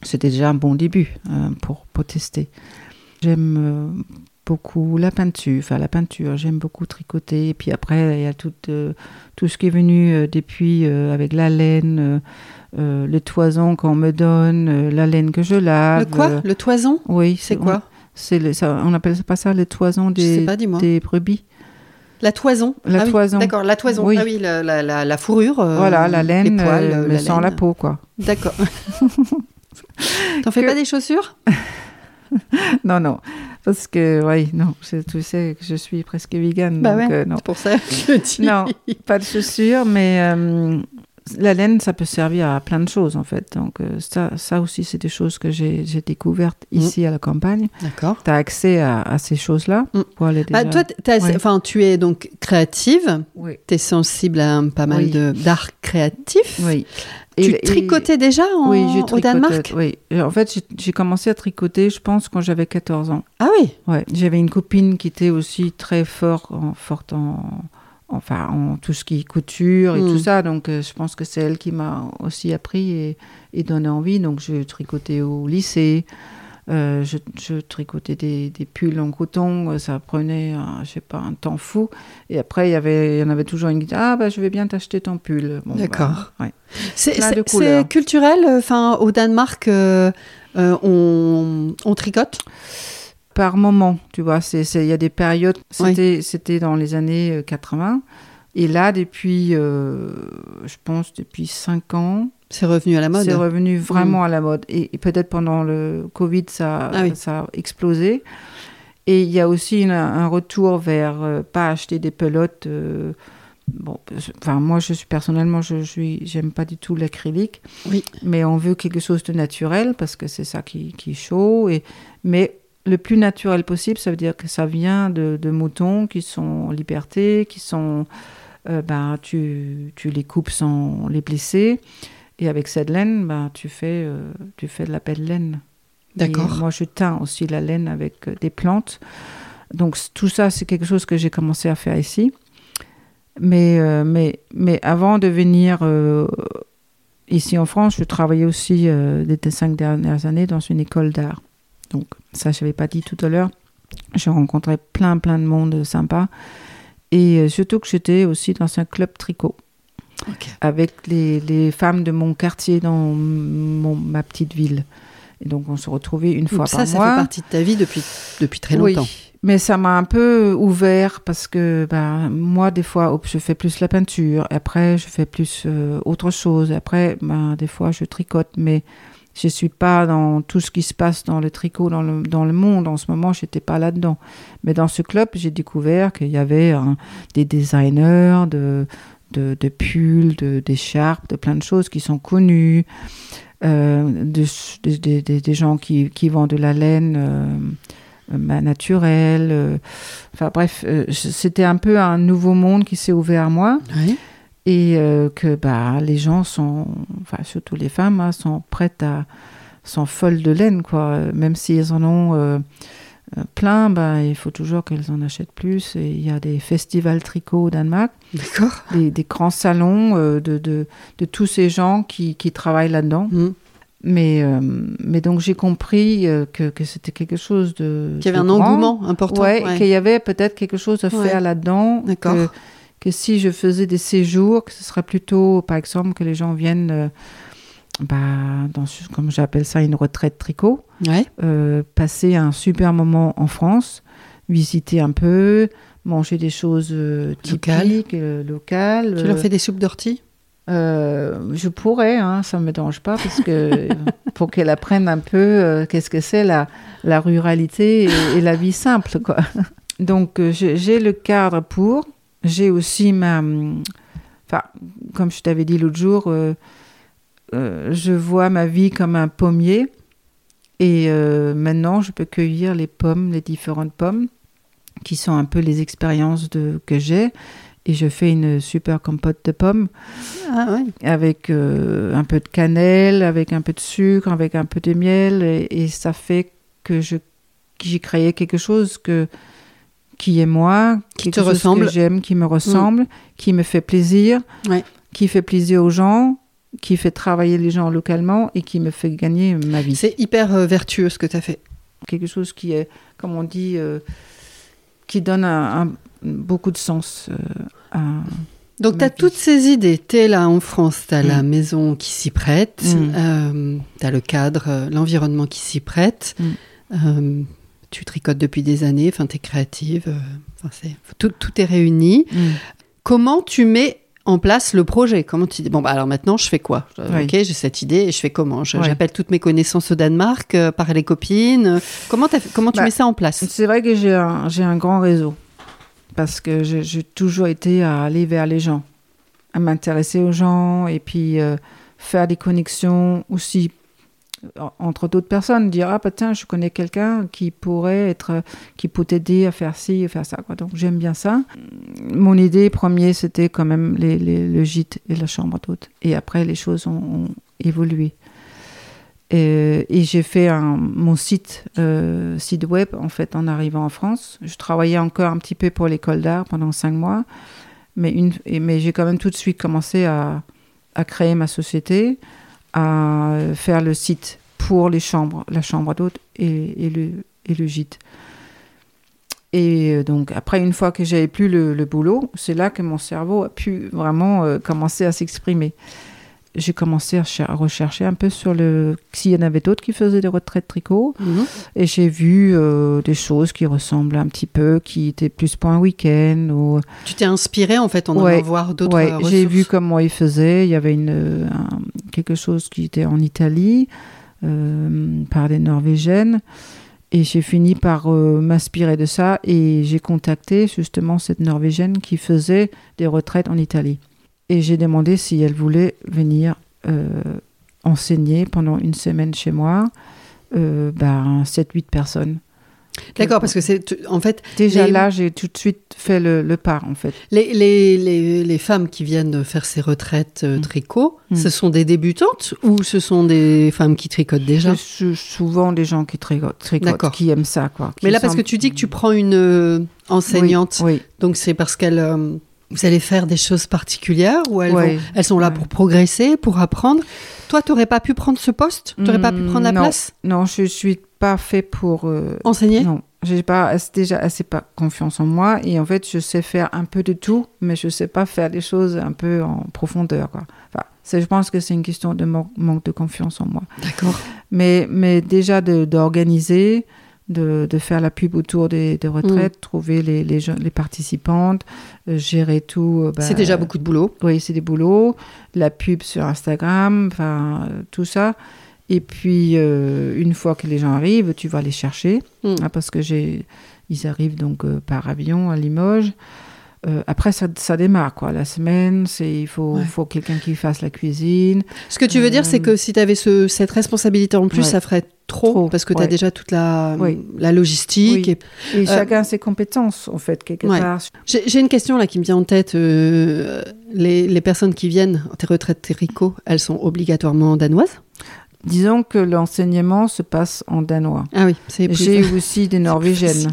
C'était déjà un bon début euh, pour, pour tester. J'aime euh, beaucoup la peinture, enfin la peinture, j'aime beaucoup tricoter. Et puis après, il y a tout, euh, tout ce qui est venu euh, depuis euh, avec la laine, les toisons qu'on me donne, la laine que je lave. Le quoi? Le toison? Oui, C'est quoi? C'est le- ça, On appelle pas ça les toisons Je sais des, pas, des brebis. La toison. La Ah oui, toison. D'accord, la toison. Oui. Ah oui, la, la, la, la fourrure. voilà, la laine, les poils, mais sans la peau, quoi. D'accord. T'en fais Que- pas des chaussures? Non, non, parce que, oui, non, tu sais que je suis presque vegan, Bah donc ouais. euh, non. C'est pour ça que je dis. Non, pas de chaussures, mais euh, la laine, ça peut servir à plein de choses, en fait. Donc, euh, ça, ça aussi, c'est des choses que j'ai j'ai découvertes Mm. ici à la campagne. D'accord. Tu as accès à, à ces choses-là Mm. pour aller Bah, déjà... toi, Ouais. tu es donc créative, oui. tu es sensible à pas mal Oui. de- d'art créatif. oui. Tu Et- et- tricotais déjà en, oui, j'ai au Danemark? Oui, en fait, j'ai- commencé à tricoter, je pense, quand j'avais 14 ans. Ah oui? Ouais, j'avais une copine qui était aussi très fort, en, forte en, enfin, en tout ce qui est couture et tout ça. Donc, euh, je pense que c'est elle qui m'a aussi appris et, et donné envie. Donc, je tricotais au lycée. Euh, je, je tricotais des, des pulls en coton. Euh, Ça prenait, un, je sais pas, un temps fou. Et après, il y avait, il y en avait toujours une qui disait Ah, bah, je vais bien t'acheter ton pull. Bon, bah, D'accord. ouais. C'est culturel, enfin, au Danemark, euh, euh, on, on tricote? Par moment, tu vois. c'est c'est- Il y a des périodes, c'était c'était dans les années euh, 80. Et là, depuis, euh, je pense, depuis 5 ans, C'est revenu à la mode. c'est revenu vraiment à la mode. Et, et peut-être pendant le Covid, ça, Ah oui. ça a explosé. Et il y a aussi une- un retour vers euh, pas acheter des pelotes. euh, bon, je- enfin, moi, je suis personnellement, je suis, j'aime pas du tout l'acrylique. Oui. Mais on veut quelque chose de naturel parce que c'est ça qui, qui est chaud. Et, mais le plus naturel possible, ça veut dire que ça vient de, de moutons qui sont en liberté, qui sont. euh, ben, tu, tu les coupes sans les blesser. Et avec cette laine, ben, tu, fais, euh, tu fais de la belle laine. D'accord. Moi, je teins aussi la laine avec euh, des plantes. Donc, tout ça, c'est quelque chose que j'ai commencé à faire ici. Mais, euh, mais, mais avant de venir euh, ici en France, je travaillais aussi euh, les cinq dernières années dans une école d'art. Donc, ça, je n'avais pas dit tout à l'heure. J'ai rencontré plein, plein de monde sympa. Et surtout que j'étais aussi dans un club tricot Avec les, les femmes de mon quartier dans mon- ma petite ville. Et donc, on se retrouvait une fois ça, par ça mois. fait partie de ta vie depuis, depuis très Oui, longtemps. mais ça m'a un peu ouvert parce que ben, moi, des fois, je fais plus la peinture. Après, je fais plus euh, autre chose. Après, ben, des fois, je tricote. Mais je suis pas dans tout ce qui se passe dans le tricot, dans le, dans le monde. En ce moment, je n'étais pas là-dedans. Mais dans ce club, j'ai découvert qu'il y avait hein, des designers de, de, de pulls, de- d'écharpes, de, plein de choses qui sont connues. Euh, de- de- de- de- des gens qui, qui vendent de la laine euh, euh, naturelle. enfin bref, c'était un peu un nouveau monde qui s'est ouvert à moi. Oui. et que bah, les gens sont, enfin surtout les femmes, hein, sont prêtes à, sont folles de laine, quoi. Même si elles en ont plein, bah, il faut toujours qu'elles en achètent plus. Et il y a des festivals tricot au Danemark, des, des grands salons euh, de, de, de tous ces gens qui, qui travaillent là-dedans. Mhm. Mais, euh, mais donc j'ai compris euh, que, que c'était quelque chose de. Qu'il y avait un grand. engouement important. Ouais. qu'il y avait peut-être quelque chose à Ouais. faire là-dedans. D'accord. Que, que si je faisais des séjours, que ce serait plutôt, par exemple, que les gens viennent, euh, bah, dans, comme j'appelle ça, une retraite tricot, Ouais. euh, passer un super moment en France, visiter un peu, manger des choses euh, typiques, euh, locales. Tu leur fais des soupes d'ortie? je pourrais, hein, ça me dérange pas, parce que pour qu'elle apprenne un peu qu'est-ce que c'est la, la ruralité et, et la vie simple, quoi. Donc j'ai j'ai le cadre pour. J'ai aussi ma, hum, enfin, comme je t'avais dit l'autre jour, euh, je vois ma vie comme un pommier, et euh, maintenant je peux cueillir les pommes, les différentes pommes, qui sont un peu les expériences de que j'ai. Et je fais une super compote de pommes Ah avec euh, un peu de cannelle, avec un peu de sucre, avec un peu de miel, et, et ça fait que je j'ai créé quelque chose que qui est moi, Qui te ressemble. que j'aime, qui me ressemble, qui me fait plaisir, Ouais. qui fait plaisir aux gens, qui fait travailler les gens localement et qui me fait gagner ma vie. C'est hyper euh, vertueux ce que tu as fait. quelque chose qui est, comme on dit, euh, qui donne un- un- beaucoup de sens euh, à, Donc, tu as vie. toutes ces idées. Tu es là en France, tu as Mm. la maison qui s'y prête, Mm. tu as le cadre, l'environnement qui s'y prête. Mm. Tu tricotes depuis des années, enfin, tu es créative. tout, tout est réuni. Comment tu mets en place le projet Comment tu dis, bon, bah, alors maintenant, je fais quoi? Euh, Oui. Ok, j'ai cette idée et je fais comment? J'appelle toutes mes connaissances au Danemark, euh, par les copines. Comment, comment tu Bah, mets ça en place? C'est vrai que j'ai un, grand réseau parce que j'ai toujours été à aller vers les gens, à m'intéresser aux gens et puis euh, faire des connexions aussi entre d'autres personnes, dire ah bah tiens je connais quelqu'un qui pourrait être qui peut t'aider à faire ci à faire ça donc j'aime bien ça. Mon idée première c'était quand même les, le gîte et la chambre d'hôte. Et après les choses ont, évolué. Et, j'ai fait mon site, euh, site web en fait en arrivant en France. Je travaillais encore un petit peu pour l'école d'art pendant cinq mois, mais, une, mais j'ai quand même tout de suite commencé à créer ma société, à faire le site pour les chambres, la chambre d'hôte et, et, le, et le gîte. Et euh, donc après, une fois que j'avais plus le, boulot, c'est là que mon cerveau a pu vraiment euh, commencer à s'exprimer j'ai commencé à, cher- à rechercher un peu sur le s'il y en avait d'autres qui faisaient des retraites tricot. Mhm. et j'ai vu euh, des choses qui ressemblent un petit peu qui étaient plus pour un week-end ou Tu t'es inspiré en fait en Ouais, allant voir d'autres ouais, j'ai vu comment ils faisaient. Il y avait une euh, un- quelque chose qui était en Italie euh, par des norvégiennes. Et j'ai fini par euh, m'inspirer de ça. Et j'ai contacté justement cette norvégienne qui faisait des retraites en Italie et j'ai demandé si elle voulait venir euh, enseigner pendant une semaine chez moi euh, ben, 7-8 personnes. D'accord, parce que c'est en fait Déjà les- là, j'ai tout de suite fait le, le pas, en fait. les, les, les, les femmes qui viennent faire ces retraites euh, Mm. tricot, Mm. ce sont des débutantes ou ce sont des femmes qui tricotent déjà? Souvent des gens qui tricotent, tricotent, qui aiment ça, quoi. Mais là, parce que tu dis que tu prends une euh, enseignante, Oui, donc c'est parce qu'elle euh, vous allez faire des choses particulières ou elles, Ouais. vont- elles sont là Ouais. pour progresser, pour apprendre. Toi, tu n'aurais pas pu prendre ce poste? Tu n'aurais pas pu Mm, prendre la non. place? Non, je suis pas fait pour euh, Enseigner? Non, j'ai pas assez- déjà assez pas confiance en moi et en fait je sais faire un peu de tout, mais je sais pas faire des choses un peu en profondeur. Quoi. Enfin, c'est- je pense que c'est une question de man- manque de confiance en moi. D'accord. Mais, mais déjà de- d'organiser, de, de faire la pub autour des, des retraites, trouver les, les, participantes, euh, gérer tout. euh, bah, c'est déjà beaucoup de boulot. oui, c'est des boulots, la pub sur Instagram, enfin euh, tout ça. Et puis une fois que les gens arrivent, tu vas les chercher Mm. hein, parce que j'ai, ils arrivent donc par avion à Limoges. Euh, après, ça, ça démarre quoi. La semaine, c'est il faut, Ouais. faut quelqu'un qui fasse la cuisine. Ce que tu veux dire, c'est Euh, que si tu avais cette responsabilité en plus, Ouais. ça ferait trop, Trop, parce que tu as déjà toute la, la logistique. Oui. et- Et chacun ses compétences, en fait, quelque part. J'ai une question là qui me vient en tête. euh, les, les personnes qui viennent en tes retraites tricot, elles sont obligatoirement danoises? Disons que l'enseignement se passe en danois. Ah oui, c'est. J'ai aussi des norvégiennes.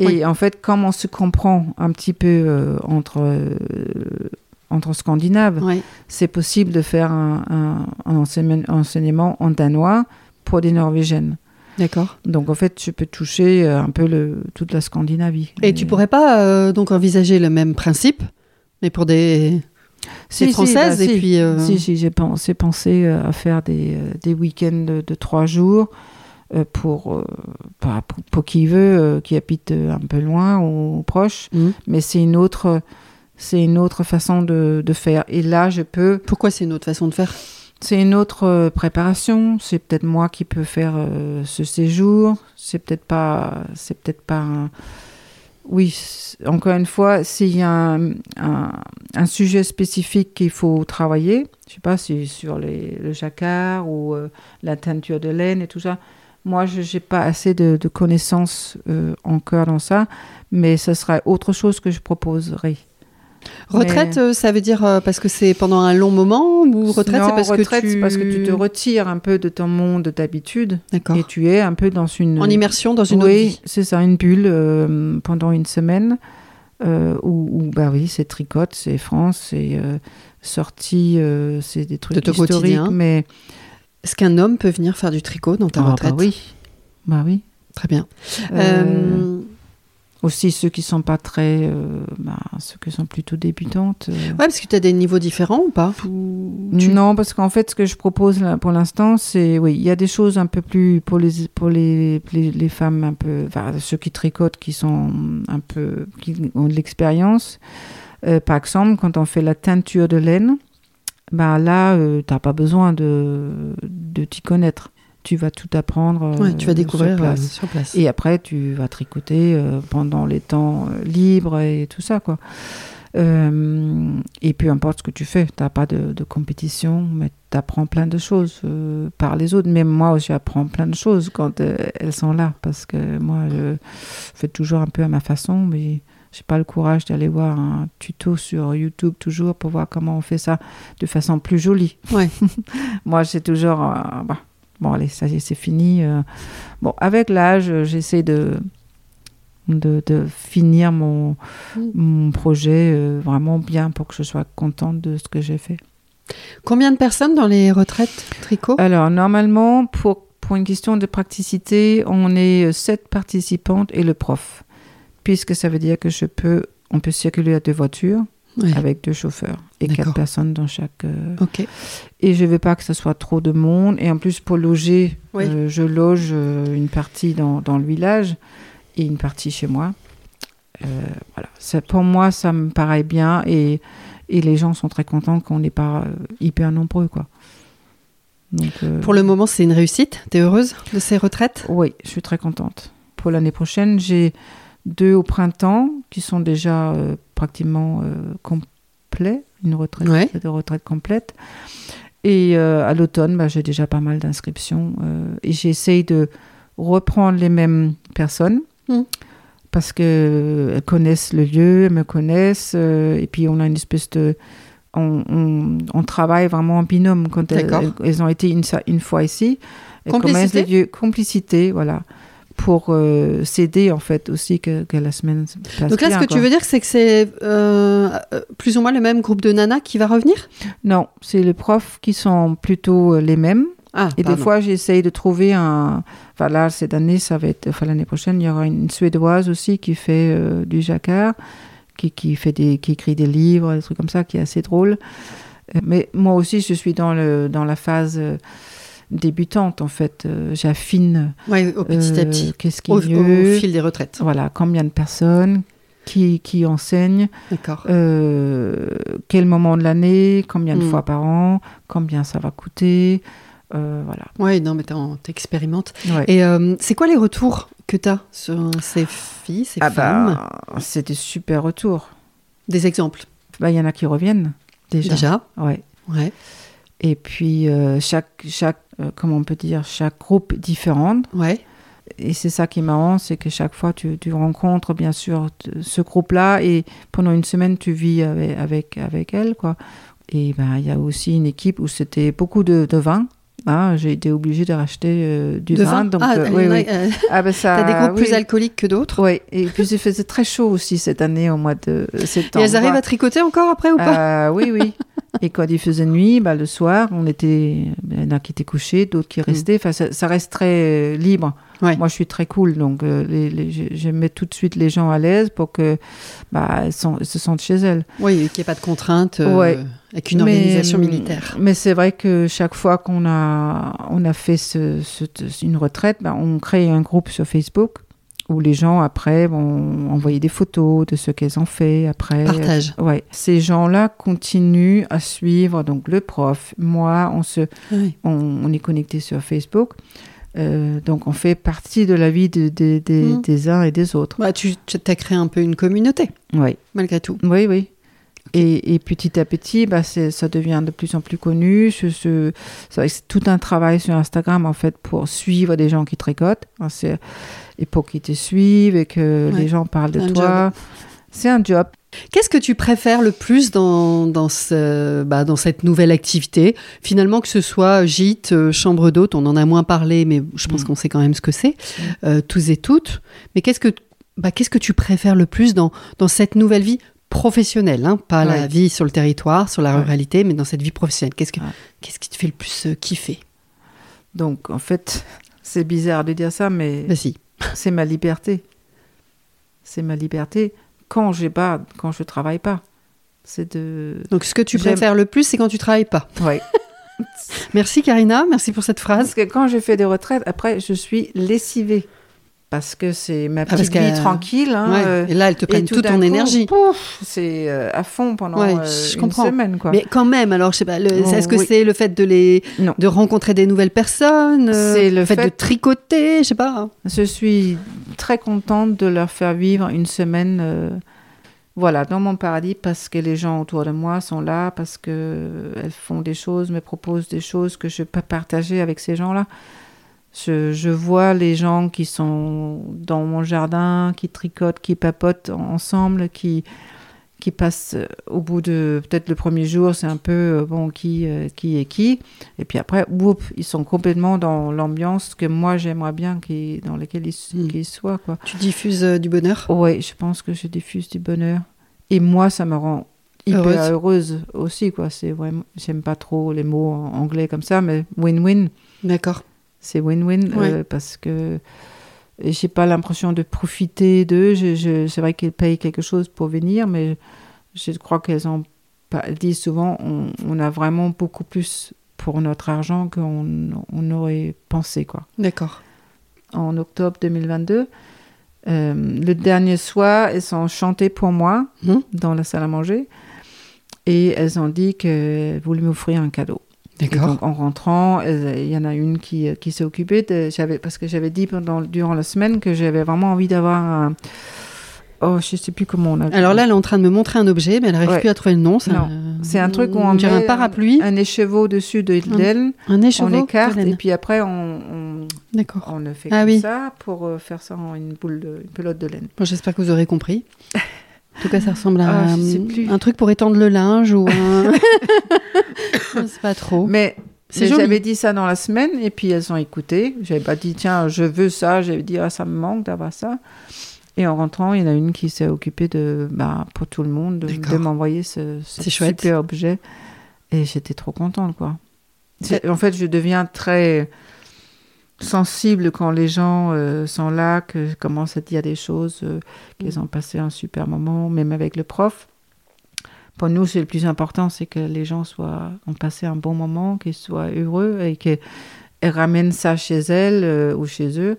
Et Oui. en fait, comme on se comprend un petit peu euh, entre, euh, entre Scandinaves, c'est possible de faire un, un- un enseignement, enseignement en danois pour des norvégiennes. D'accord. Donc en fait, tu peux toucher euh, un peu le, toute la Scandinavie. Et tu pourrais pas euh, donc envisager le même principe, mais pour des, Si, des si, françaises bah, et si. puis. euh, Si, si, j'ai pensé, pensé à faire des, des week-ends de, de trois jours pour, euh, pas- pour, pour qui veut, euh, qui habite euh, un peu loin ou proche. Mhm. Mais c'est une autre, c'est une autre façon de, de faire. Et là, je peux. Pourquoi c'est une autre façon de faire? C'est une autre euh, préparation. C'est peut-être moi qui peux faire euh, ce séjour. C'est peut-être pas. C'est peut-être pas. un- Oui, encore une fois, s'il y a un, un- un sujet spécifique qu'il faut travailler, je sais pas si sur les, le jacquard ou euh, la teinture de laine et tout ça. Moi, je n'ai pas assez de, de connaissances euh, encore dans ça, mais ce serait autre chose que je proposerais. Retraite, Mais- euh, ça veut dire euh, parce que c'est pendant un long moment ou retraite, c'est parce retraite, que tu... parce que tu te retires un peu de ton monde d'habitude D'accord. et tu es un peu dans une En immersion dans une autre oui, c'est ça, une bulle euh, pendant une semaine euh, où, où, bah oui, c'est tricote, c'est France, c'est euh, sortie, c'est des trucs De historiques, quotidien. mais Est-ce qu'un homme peut venir faire du tricot dans ta Ah, bah retraite? oui, bah oui. Très bien. Euh, Euh, aussi ceux qui sont pas très, euh, bah, ceux qui sont plutôt débutantes. euh, Ouais, parce que tu as des niveaux différents ou pas? Ou tu- Non, parce qu'en fait, ce que je propose là, pour l'instant, c'est oui, il y a des choses un peu plus pour les pour les, les, les femmes un peu, enfin ceux qui tricotent, qui sont un peu, qui ont de l'expérience. Par exemple, quand on fait la teinture de laine, bah là, euh, t'as pas besoin de de t'y connaître. Tu vas tout apprendre. Ouais, tu vas euh, découvrir sur euh, place. sur place. Et après, tu vas tricoter euh, pendant les temps libres et tout ça, quoi. Euh, et peu importe ce que tu fais, tu n'as pas de, de compétition, mais tu apprends plein de choses euh, par les autres. Même moi aussi, j'apprends plein de choses quand euh, elles sont là, parce que moi, je fais toujours un peu à ma façon, mais j'ai pas le courage d'aller voir un tuto sur YouTube toujours pour voir comment on fait ça de façon plus jolie. Ouais. moi, j'ai toujours... euh, bah, bon, allez, ça y est, c'est fini. euh. Bon, avec l'âge, j'essaie de, de, de finir mon, Mm. mon projet euh, vraiment bien pour que je sois contente de ce que j'ai fait. Combien de personnes dans les retraites tricot? Alors, normalement, pour, pour une question de praticité, on est sept participantes et le prof, puisque ça veut dire que je peux, on peut circuler à deux voitures avec deux chauffeurs et quatre personnes dans chaque. euh, Ok. Et je veux pas que ce soit trop de monde. Et en plus, pour loger, Oui. euh, je loge euh, une partie dans, dans le village et une partie chez moi. Euh, voilà. Ça, pour moi, ça me paraît bien et, et les gens sont très contents qu'on n'est pas hyper nombreux. Quoi. Donc, euh, Pour le moment, c'est une réussite. T'es heureuse de ces retraites? Oui, je suis très contente. Pour l'année prochaine, j'ai deux au printemps qui sont déjà euh, pratiquement euh, complets, une retraite, Ouais. de retraite complète. Et euh, à l'automne, bah, j'ai déjà pas mal d'inscriptions. et j'essaye de reprendre les mêmes personnes Mm. parce qu'elles connaissent le lieu, elles me connaissent. et puis on a une espèce de... On, on- on travaille vraiment en binôme quand elles, ont été une, fois ici. Elles Complicité les lieux. Complicité, voilà. Pour euh, s'aider en fait aussi que, que la semaine se passe Donc là, bien, ce que quoi. tu veux dire, c'est que c'est euh, euh, plus ou moins le même groupe de nanas qui va revenir? Non, c'est les profs qui sont plutôt les mêmes. Ah, Et pardon. des fois, j'essaye de trouver un. Enfin, là, cette année, ça va être. Enfin, l'année prochaine, il y aura une Suédoise aussi qui fait euh, du jacquard, qui, qui, fait des, qui écrit des livres, des trucs comme ça, qui est assez drôle. Mais moi aussi, je suis dans, le, dans la phase débutante, en fait. Euh, J'affine. Ouais, au petit à euh, petit, Qu'est-ce qui au, est mieux au fil des retraites. Voilà, combien de personnes qui, qui enseignent, D'accord. euh, quel moment de l'année, combien de Mm. fois par an, combien ça va coûter. euh, voilà. Ouais, non, mais t'expérimentes. Ouais. Et euh, c'est quoi les retours que t'as sur ces filles, ces Ah femmes? bah, c'est des super retours. Des exemples? Bah, Il y en a qui reviennent déjà. Déjà Ouais. Ouais. Et puis chaque, chaque euh, comment on peut dire, chaque groupe est différent. Ouais. Et c'est ça qui est marrant, c'est que chaque fois tu, tu rencontres bien sûr ce groupe-là et pendant une semaine tu vis avec, avec, avec elle. Quoi. Et ben, il y a aussi une équipe où c'était beaucoup de, de vin. hein. J'ai été obligée de racheter euh, du De vin. vin? Donc, Ah, euh, oui, oui. euh, Ah, ben, ça, T'as des groupes oui. plus alcooliques que d'autres? Oui, et puis il faisait très chaud aussi cette année au mois de Et septembre. elles arrivent à tricoter encore après ou pas? Euh, Oui, oui. Et quand il faisait nuit, bah, le soir, on était, il y en a qui étaient couchés, d'autres qui restaient. Enfin, ça, ça reste très euh, libre. Mm. Ouais. Moi, je suis très cool, donc euh, les, les- je, je mets tout de suite les gens à l'aise pour que bah, elles, sont- elles se sentent chez elles. Oui, qu'il n'y ait pas de contraintes euh, Ouais. avec une Mais, organisation militaire. Mais c'est vrai que chaque fois qu'on a, on a fait ce- ce- une retraite, bah, on crée un groupe sur Facebook où les gens après vont envoyer des photos de ce qu'elles ont fait après. Partage. Ouais, ces gens-là continuent à suivre donc le prof, moi, on se, Oui. on, on est connecté sur Facebook, Euh, donc on fait partie de la vie de- de- de- des uns et des autres. Bah, tu as créé un peu une communauté, Oui, malgré tout. oui, oui. Et, et petit à petit, bah, ça devient de plus en plus connu. C'est tout un travail sur Instagram en fait pour suivre des gens qui tricotent. Hein, c'est- Et pour qu'ils te suivent et que Ouais. les gens parlent de Un toi. C'est un job. Qu'est-ce que tu préfères le plus dans, dans, ce, bah, dans cette nouvelle activité? Finalement, que ce soit gîte, euh, chambre d'hôte, on en a moins parlé, mais je pense Mm. qu'on sait quand même ce que c'est, euh, tous et toutes. Mais qu'est-ce que, bah, qu'est-ce que tu préfères le plus dans, dans cette nouvelle vie professionnelle hein? Pas la vie sur le territoire, sur la Ouais. ruralité, mais dans cette vie professionnelle. Qu'est-ce, que, Ouais. qu'est-ce qui te fait le plus euh, kiffer? Donc en fait, c'est bizarre de dire ça, mais Vas-y. C'est ma liberté. C'est ma liberté quand j'ai pas, quand je travaille pas. C'est de. Donc, ce que tu préfères le plus, c'est quand tu travailles pas. Ouais. Merci Karina, merci pour cette phrase. Parce que quand je fais des retraites, après, je suis lessivée. Parce que c'est ma parce petite vie tranquille. hein, Ouais. euh, et là, elles te prennent tout toute ton coup, énergie. c'est euh, à fond pendant Ouais, euh, je une comprends. semaine. Quoi. Mais quand même, alors je sais pas, Oh, est-ce que oui. c'est le fait de les Non. de rencontrer des nouvelles personnes, C'est le fait, de tricoter, je sais pas. Je suis très contente de leur faire vivre une semaine, voilà, dans mon paradis, parce que les gens autour de moi sont là, parce que elles font des choses, me proposent des choses que je peux partager avec ces gens-là. Je, je vois les gens qui sont dans mon jardin, qui tricotent, qui papotent ensemble, qui qui passent euh, au bout de peut-être le premier jour, c'est un peu euh, bon qui euh, qui est qui, et puis après, whoop, ils sont complètement dans l'ambiance que moi j'aimerais bien qu'ils dans laquelle ils, Mm. qu'ils soient quoi. Tu diffuses euh, du bonheur? Oui, je pense que je diffuse du bonheur. Et moi, ça me rend hyper Heureuse. heureuse, aussi, quoi. C'est vraiment, j'aime pas trop les mots en anglais comme ça, mais win-win, D'accord. C'est win-win Ouais. euh, parce que j'ai pas l'impression de profiter d'eux. Je, je- c'est vrai qu'ils payent quelque chose pour venir, mais je crois qu'elles ont disent souvent, on, on a vraiment beaucoup plus pour notre argent qu'on on aurait pensé, quoi D'accord. en octobre 2022. Euh, le dernier soir, elles ont chanté pour moi Mhm. dans la salle à manger et elles ont dit qu'elles voulaient m'offrir un cadeau. Et D'accord. donc, en rentrant, elles- il y en a une qui, qui s'est occupée de, j'avais, parce que j'avais dit pendant, durant la semaine que j'avais vraiment envie d'avoir un. Oh, je sais plus comment on a. Alors là, elle est en train de me montrer un objet, mais elle n'arrive Ouais. plus à trouver le nom. c'est un truc où on, dirait met un parapluie, un écheveau dessus de d'elle, un écheveau. on écarte et puis après on, on, on le fait Ah comme oui. ça pour euh, faire ça en une boule, de, une pelote de laine. Bon, J'espère que vous aurez compris. En tout cas, ça ressemble à Ah, un- truc pour étendre le linge ou un. je sais pas trop. Mais, j'avais dit ça dans la semaine et puis elles ont écouté. J'avais pas dit tiens je veux ça. J'avais dit ah ça me manque d'avoir ça. Et en rentrant, il y en a une qui s'est occupée de bah, pour tout le monde de, m'envoyer ce, ce chouette. super objet. Et j'étais trop contente quoi. En fait, je deviens très sensible quand les gens euh, sont là, que je commence à dire des choses, euh, qu'ils ont passé un super moment, même avec le prof. Pour nous, c'est le plus important, c'est que les gens soient, ont passé un bon moment, qu'ils soient heureux et qu'elles ramènent ça chez elles euh, ou chez eux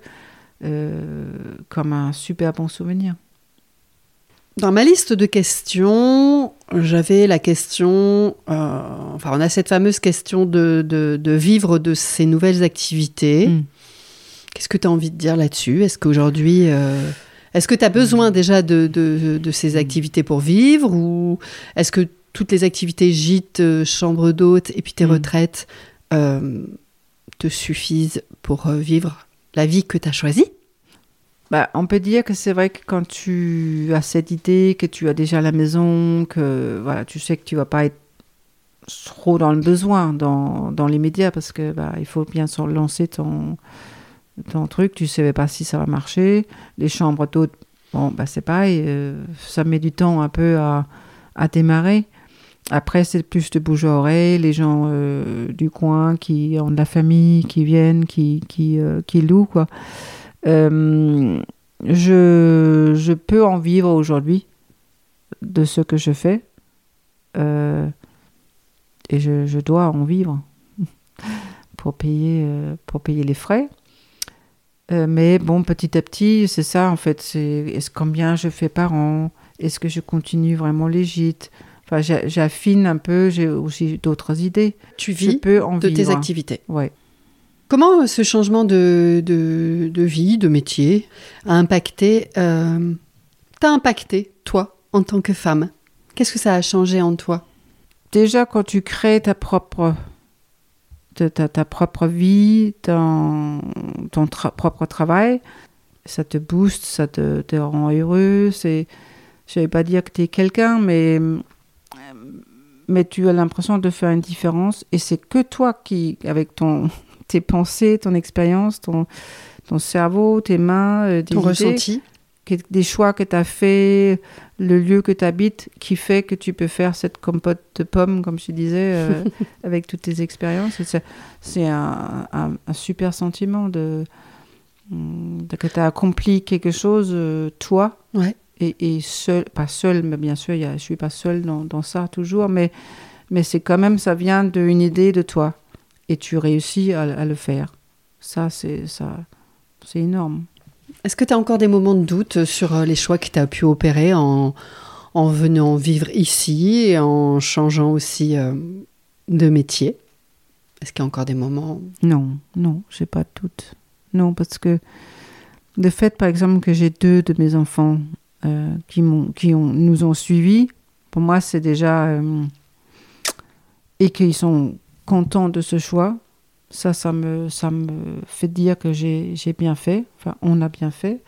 comme un super bon souvenir. Dans ma liste de questions, j'avais la question, euh, enfin on a cette fameuse question de, de, de vivre de ces nouvelles activités. Mm. Qu'est-ce que tu as envie de dire là-dessus? Est-ce qu'aujourd'hui, euh, est-ce que tu as besoin déjà de, ces activités pour vivre ou est-ce que toutes les activités gîtes, euh, chambre d'hôte et puis tes Mm. retraites euh, te suffisent pour vivre la vie que tu as choisie? Bah, on peut dire que c'est vrai que quand tu as cette idée, que tu as déjà la maison, que voilà, tu sais que tu vas pas être trop dans le besoin dans, dans les médias parce que bah, il faut bien se lancer ton, ton truc. Tu savais pas si ça va marcher. Les chambres d'hôtes, bon, bah, c'est pareil. euh, ça met du temps un peu à, à démarrer. Après, c'est plus de bouche à oreille, les gens euh, du coin qui ont de la famille, qui viennent, qui, qui, euh, qui louent, quoi. Euh, je, je peux en vivre aujourd'hui de ce que je fais. Euh, et je, je dois en vivre pour payer, euh, pour payer les frais. Euh, mais bon, petit à petit, c'est ça en fait. C'est est-ce combien je fais par an? Est-ce que je continue vraiment les gîtes Enfin, j'a- j'affine un peu. J'ai aussi d'autres idées. Tu je peux en de tes activités. Ouais. Comment euh, ce changement de, de, vie, de métier, a impacté, euh, t'a impacté, toi, en tant que femme? Qu'est-ce que ça a changé en toi? Déjà quand tu crées ta propre ta, ta- propre vie, ton, ton propre travail, ça te booste, ça te, te rend heureux. Je vais pas dire que tu es quelqu'un, mais mais tu as l'impression de faire une différence et c'est que toi qui, avec ton tes pensées, ton expérience, ton ton cerveau, tes mains, euh, tes Ton idées, ressenti que- des choix que tu as fait, le lieu que tu habites, qui fait que tu peux faire cette compote de pommes, comme je disais, euh, avec toutes tes expériences. C'est, c'est un, un- un super sentiment de, de que tu as accompli quelque chose, euh, toi, Ouais. et, et seul, pas seul, mais bien sûr, y a, je suis pas seule dans, dans ça toujours, mais, mais c'est quand même, ça vient d'une idée de toi, et tu réussis à, à le faire. Ça, c'est, ça, c'est énorme. Est-ce que tu as encore des moments de doute sur euh, les choix que tu as pu opérer en, en venant vivre ici et en changeant aussi euh, de métier? Est-ce qu'il y a encore des moments Non, non, j'ai pas de doute. Non, parce que le fait, par exemple, que j'ai deux de mes enfants euh, qui, m'ont, qui ont, nous ont suivis, pour moi, c'est déjà. euh, et qu'ils sont contents de ce choix, ça, ça me, ça me fait dire que j'ai, bien fait. Enfin, on a bien fait.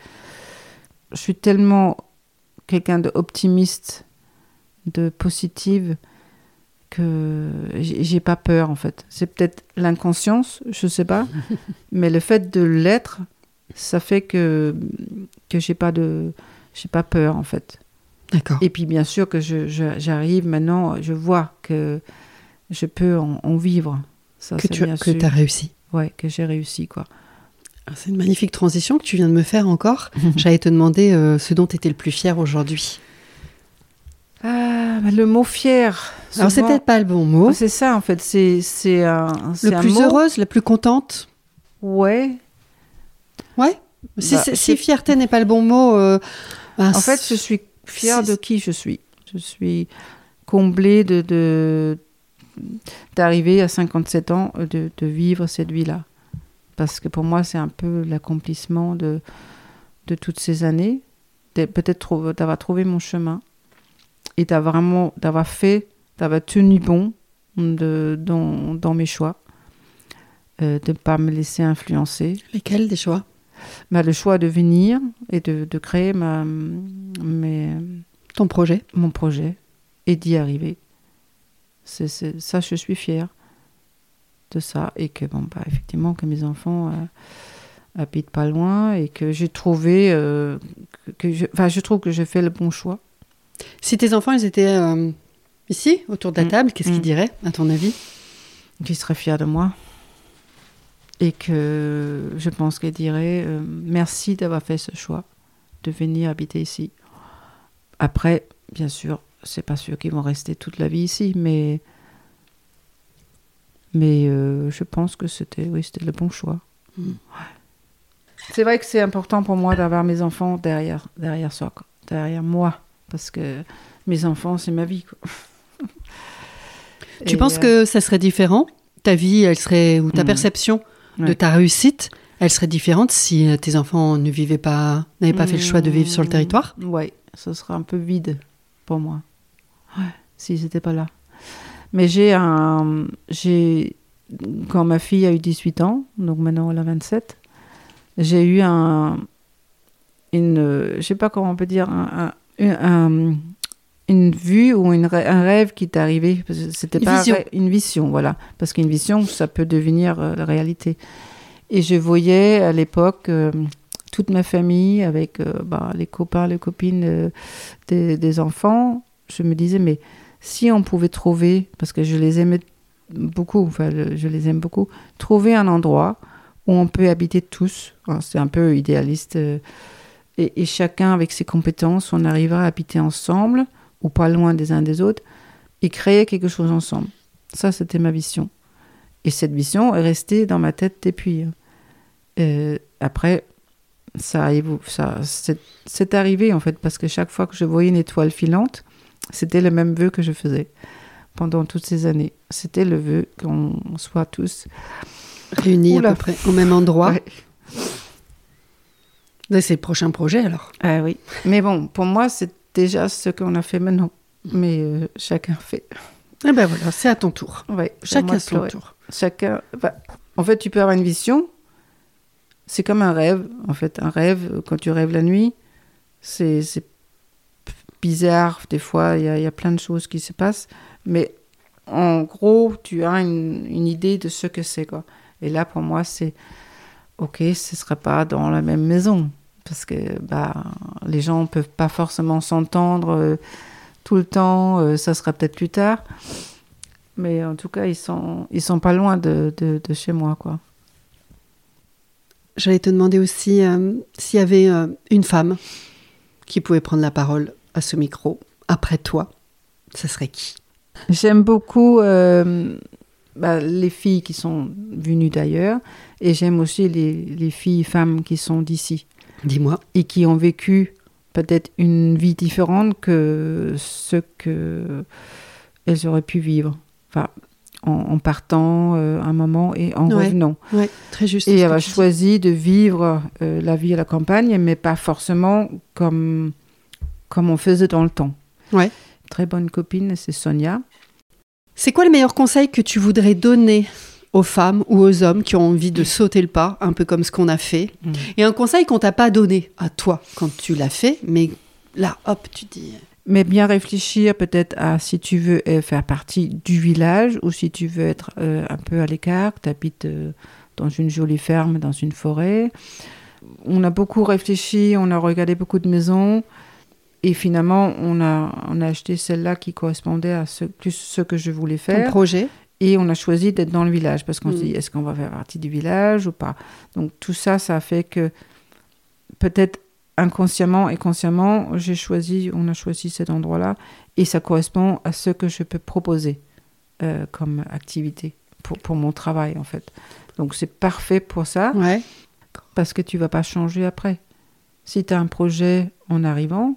Je suis tellement quelqu'un d'optimiste, de positive, que j'ai pas peur en fait. C'est peut-être l'inconscience, je sais pas, mais le fait de l'être, ça fait que que j'ai pas de j'ai pas peur en fait. D'accord. Et puis bien sûr que je- je- j'arrive maintenant, je vois que je peux en, en vivre. Ça, Que tu bien que sûr. as réussi. Ouais, que j'ai réussi quoi. Ah, C'est une magnifique transition que tu viens de me faire encore. J'allais te demander euh, ce dont tu étais le plus fier aujourd'hui. Ah, bah, le mot fier. Alors, c'est peut-être pas le bon mot. C'est ça en fait. C'est un Le un plus mot. heureuse, la plus contente Ouais. Ouais. Si, Bah, si fierté n'est pas le bon mot. euh, bah, En fait, je suis fière de qui je suis. Je suis comblée de, de- d'arriver à 57 ans, euh, de, de vivre cette vie-là. Parce que pour moi, c'est un peu l'accomplissement de, de toutes ces années, peut-être d'avoir trouvé mon chemin et d'avoir vraiment d'avoir fait, d'avoir tenu bon de, dans, dans mes choix, euh, de ne pas me laisser influencer. Lesquels des choix? Bah, le choix de venir et de, de créer ma, mes, Ton projet? mon projet et d'y arriver. C'est, ça, je suis fière de ça. Et que, bon, bah, effectivement, que mes enfants euh, habitent pas loin et que j'ai trouvé. euh, que, je, enfin, je trouve que j'ai fait le bon choix. Si tes enfants, ils étaient euh, ici, autour de la Mm. table, qu'est-ce qu'ils Mm. diraient, à ton avis? Qu'ils seraient fiers de moi. Et que je pense qu'ils diraient merci d'avoir fait ce choix de venir habiter ici. Après, bien sûr, c'est pas sûr qu'ils vont rester toute la vie ici, mais mais euh, je pense que c'était oui, c'était le bon choix. Mm. Ouais. C'est vrai que c'est important pour moi d'avoir mes enfants derrière derrière soi, quoi. derrière moi, parce que mes enfants c'est ma vie. Quoi. Tu penses euh, que ça serait différent? Ta vie, elle serait, ou ta Mm. perception de ta réussite, elle serait différente si euh, tes enfants ne vivaient pas, n'avaient pas fait le choix de vivre sur le Mmh, territoire? Ouais, ce sera un peu vide pour moi. s'ils n'étaient pas là. Mais j'ai un. J'ai, quand ma fille a eu 18 ans, donc maintenant elle a 27, j'ai eu un. Une. Je sais pas comment on peut dire. Un, un, une vue ou une, un rêve qui t'est arrivé. C'était pas vision. une vision, voilà. Parce qu'une vision, ça peut devenir euh, la réalité. Et je voyais à l'époque euh, toute ma famille avec euh, bah, les copains, les copines euh, des, enfants. Je me disais, mais si on pouvait trouver, parce que je les aimais beaucoup, enfin, je, les aime beaucoup, trouver un endroit où on peut habiter tous. Alors, C'est un peu idéaliste. euh, et, chacun avec ses compétences, on arrivera à habiter ensemble ou pas loin des uns des autres et créer quelque chose ensemble. Ça, c'était ma vision. Et cette vision est restée dans ma tête depuis. Euh, après, ça, ça c'est, arrivé en fait, parce que chaque fois que je voyais une étoile filante, c'était le même vœu que je faisais pendant toutes ces années. C'était le vœu qu'on soit tous. Réunis à peu près au même endroit. Ouais. Là, C'est le prochain projet alors. Ah oui. Mais bon, pour moi, c'est déjà ce qu'on a fait maintenant. Mais euh, chacun fait. Eh ben voilà, c'est à ton tour. Ouais, moi Chacun de son tour. chacun. enfin, en fait, tu peux avoir une vision. C'est comme un rêve. En fait, un rêve, quand tu rêves la nuit, c'est bizarre. Des fois, il y, a- plein de choses qui se passent. Mais en gros, tu as une, idée de ce que c'est. Et là, pour moi, c'est OK, ce ne sera pas dans la même maison. Parce que bah, les gens ne peuvent pas forcément s'entendre euh, tout le temps. euh, ça sera peut-être plus tard. Mais en tout cas, ils sont, sont pas loin de, de, de chez moi, quoi. J'allais te demander aussi euh, s'il y avait euh, une femme qui pouvait prendre la parole à ce micro après toi. Ce serait qui? J'aime beaucoup euh, bah, les filles qui sont venues d'ailleurs, et j'aime aussi les, les filles femmes qui sont d'ici Dis-moi. et qui ont vécu peut-être une vie différente que ce que elles auraient pu vivre. Enfin, en, en partant euh, un moment et en Ouais. revenant. Ouais, très juste. Et ce elle que a tu dis. choisi de vivre euh, la vie à la campagne, mais pas forcément comme, comme on faisait dans le temps. Ouais. Très bonne copine, c'est Sonia. C'est quoi le meilleur conseil que tu voudrais donner aux femmes ou aux hommes qui ont envie de sauter le pas, un peu comme ce qu'on a fait Mm. Et un conseil qu'on t'a pas donné à toi quand tu l'as fait, mais là, hop, tu dis. Mais bien réfléchir peut-être à si tu veux euh, faire partie du village ou si tu veux être euh, un peu à l'écart, que tu habites dans une jolie ferme, dans une forêt. On a beaucoup réfléchi, on a regardé beaucoup de maisons et finalement on a, on a acheté celle-là qui correspondait à ce, plus ce que je voulais Ton faire. projet Et on a choisi d'être dans le village parce qu'on Mm. se dit est-ce qu'on va faire partie du village ou pas? Donc tout ça, ça fait que peut-être inconsciemment et consciemment, j'ai choisi, on a choisi cet endroit-là et ça correspond à ce que je peux proposer euh, comme activité pour, pour mon travail en fait. Donc c'est parfait pour ça Ouais. parce que tu vas pas changer après. Si tu as un projet en arrivant,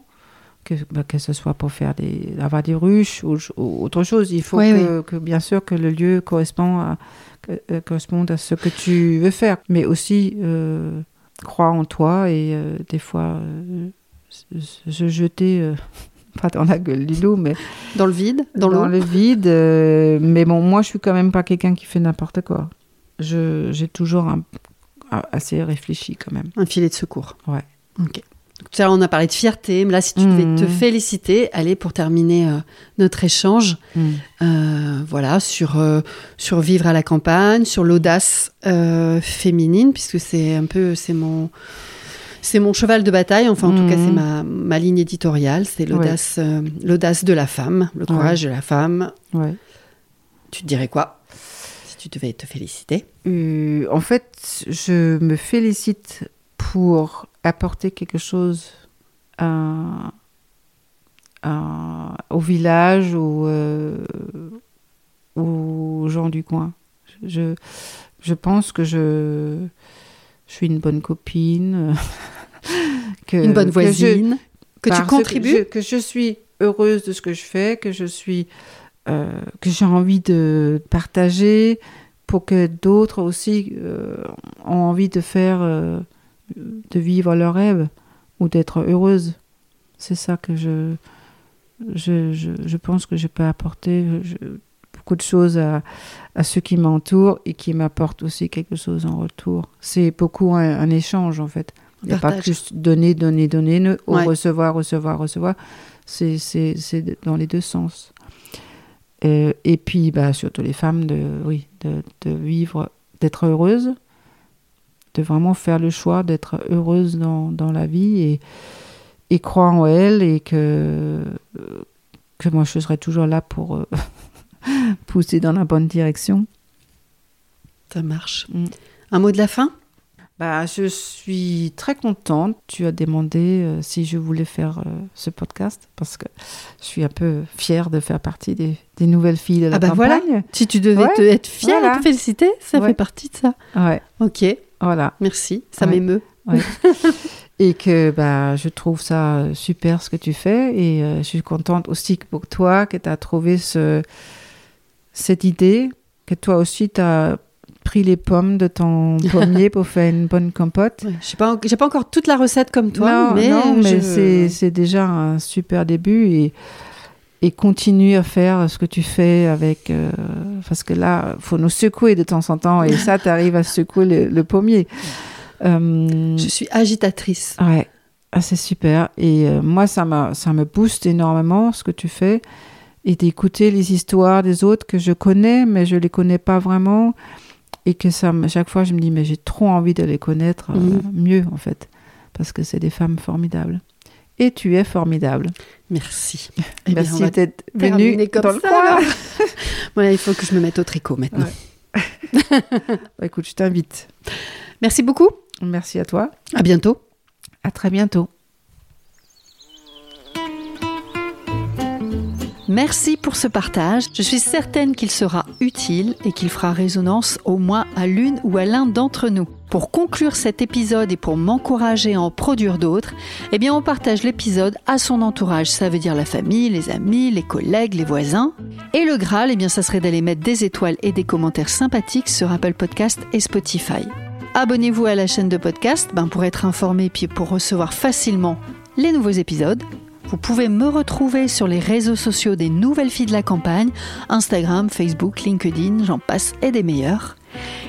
que, bah, que ce soit pour faire des, avoir des ruches ou, ou autre chose, il faut que, que, bien sûr que le lieu correspond à, que- euh, corresponde à ce que tu veux faire. Mais aussi, euh, croire en toi et euh, des fois euh, se se jeter, euh, pas dans la gueule du loup, mais Dans le vide Dans, le vide. mais bon, moi, je suis quand même pas quelqu'un qui fait n'importe quoi. Je- J'ai toujours un, assez réfléchi quand même. Un filet de secours. Ouais. Ok. Tout à l'heure, on a parlé de fierté, mais là, si tu devais te féliciter, allez, pour terminer euh, notre échange, euh, voilà, sur, euh, sur vivre à la campagne, sur l'audace féminine, puisque c'est un peu, c'est mon, c'est mon cheval de bataille. Enfin, en tout cas, c'est ma, ma ligne éditoriale. C'est l'audace, l'audace de la femme, le courage de la femme. Ouais. Tu te dirais quoi si tu devais te féliciter? En fait, je me félicite pour apporter quelque chose à, à- au village ou euh, aux gens du coin. Je, je pense que je, je suis une bonne copine. que, Une bonne que je- voisine que, tu parce contribues. je- que je suis heureuse de ce que je fais, que je suis, euh, que j'ai envie de partager pour que d'autres aussi euh, ont envie de faire, euh, de vivre leur rêve ou d'être heureuse. C'est ça que je, Je, je, je pense que je peux apporter je- beaucoup de choses à, à ceux qui m'entourent et qui m'apportent aussi quelque chose en retour. C'est beaucoup un, un échange en fait. Il n'y a pas juste donner, donner, donner, ne- ou Ouais. recevoir, recevoir, recevoir. C'est dans les deux sens. Euh, et puis, bah, surtout les femmes, de, oui, de, de vivre, d'être heureuses, de vraiment faire le choix d'être heureuse dans, dans la vie et, et croire en elle et que, que moi je serai toujours là pour euh, pousser dans la bonne direction. Ça marche. Mm. Un mot de la fin? Bah, je suis très contente. Tu as demandé euh, si je voulais faire euh, ce podcast parce que je suis un peu fière de faire partie des, des nouvelles filles de la Ah bah voilà. campagne. Si tu devais Ouais, te, être fière voilà. et te féliciter, ça Ouais. fait partie de ça. Ouais, Ok, voilà. merci, ça Ouais. m'émeut. Et que bah, je trouve ça super ce que tu fais. Et euh, je suis contente aussi pour toi que tu as trouvé ce, cette idée, que toi aussi tu as pris les pommes de ton pommier pour faire une bonne compote. Ouais, Je sais pas, encore toute la recette comme toi, non, mais, non, mais je- c'est, c'est déjà un super début et, et continue à faire ce que tu fais avec. euh, parce que là, faut nous secouer de temps en temps et ça, tu arrives à secouer le, le pommier. Euh, je suis agitatrice. Ouais, ah, c'est super. Et euh, moi, ça, ça me booste énormément ce que tu fais et d'écouter les histoires des autres que je connais, mais je les connais pas vraiment. Et que ça, chaque fois, je me dis, mais j'ai trop envie de les connaître Mhm. mieux, en fait, parce que c'est des femmes formidables. Et tu es formidable. Merci. Eh bien, on Merci va d'être venu comme dans le coin. Voilà, il faut que je me mette au tricot maintenant. Bah, écoute, je t'invite. Merci beaucoup. Merci à toi. À bientôt. À très bientôt. Merci pour ce partage. Je suis certaine qu'il sera utile et qu'il fera résonance au moins à l'une ou à l'un d'entre nous. Pour conclure cet épisode et pour m'encourager à en produire d'autres, eh bien on partage l'épisode à son entourage. Ça veut dire la famille, les amis, les collègues, les voisins. Et le Graal, eh bien ça serait d'aller mettre des étoiles et des commentaires sympathiques sur Apple Podcast et Spotify. Abonnez-vous à la chaîne de podcast ben, pour être informé puis pour recevoir facilement les nouveaux épisodes. Vous pouvez me retrouver sur les réseaux sociaux des Nouvelles Filles de la Campagne, Instagram, Facebook, LinkedIn, j'en passe et des meilleurs.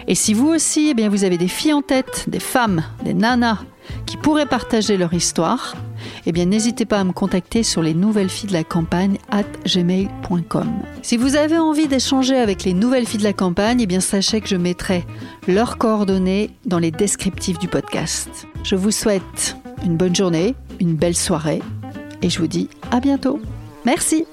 Et si vous aussi, eh bien, vous avez des filles en tête, des femmes, des nanas qui pourraient partager leur histoire, eh bien, n'hésitez pas à me contacter sur les nouvelles filles de la campagne at gmail.com. Si vous avez envie d'échanger avec les nouvelles filles de la campagne, eh bien, sachez que je mettrai leurs coordonnées dans les descriptifs du podcast. Je vous souhaite une bonne journée, une belle soirée et je vous dis à bientôt. Merci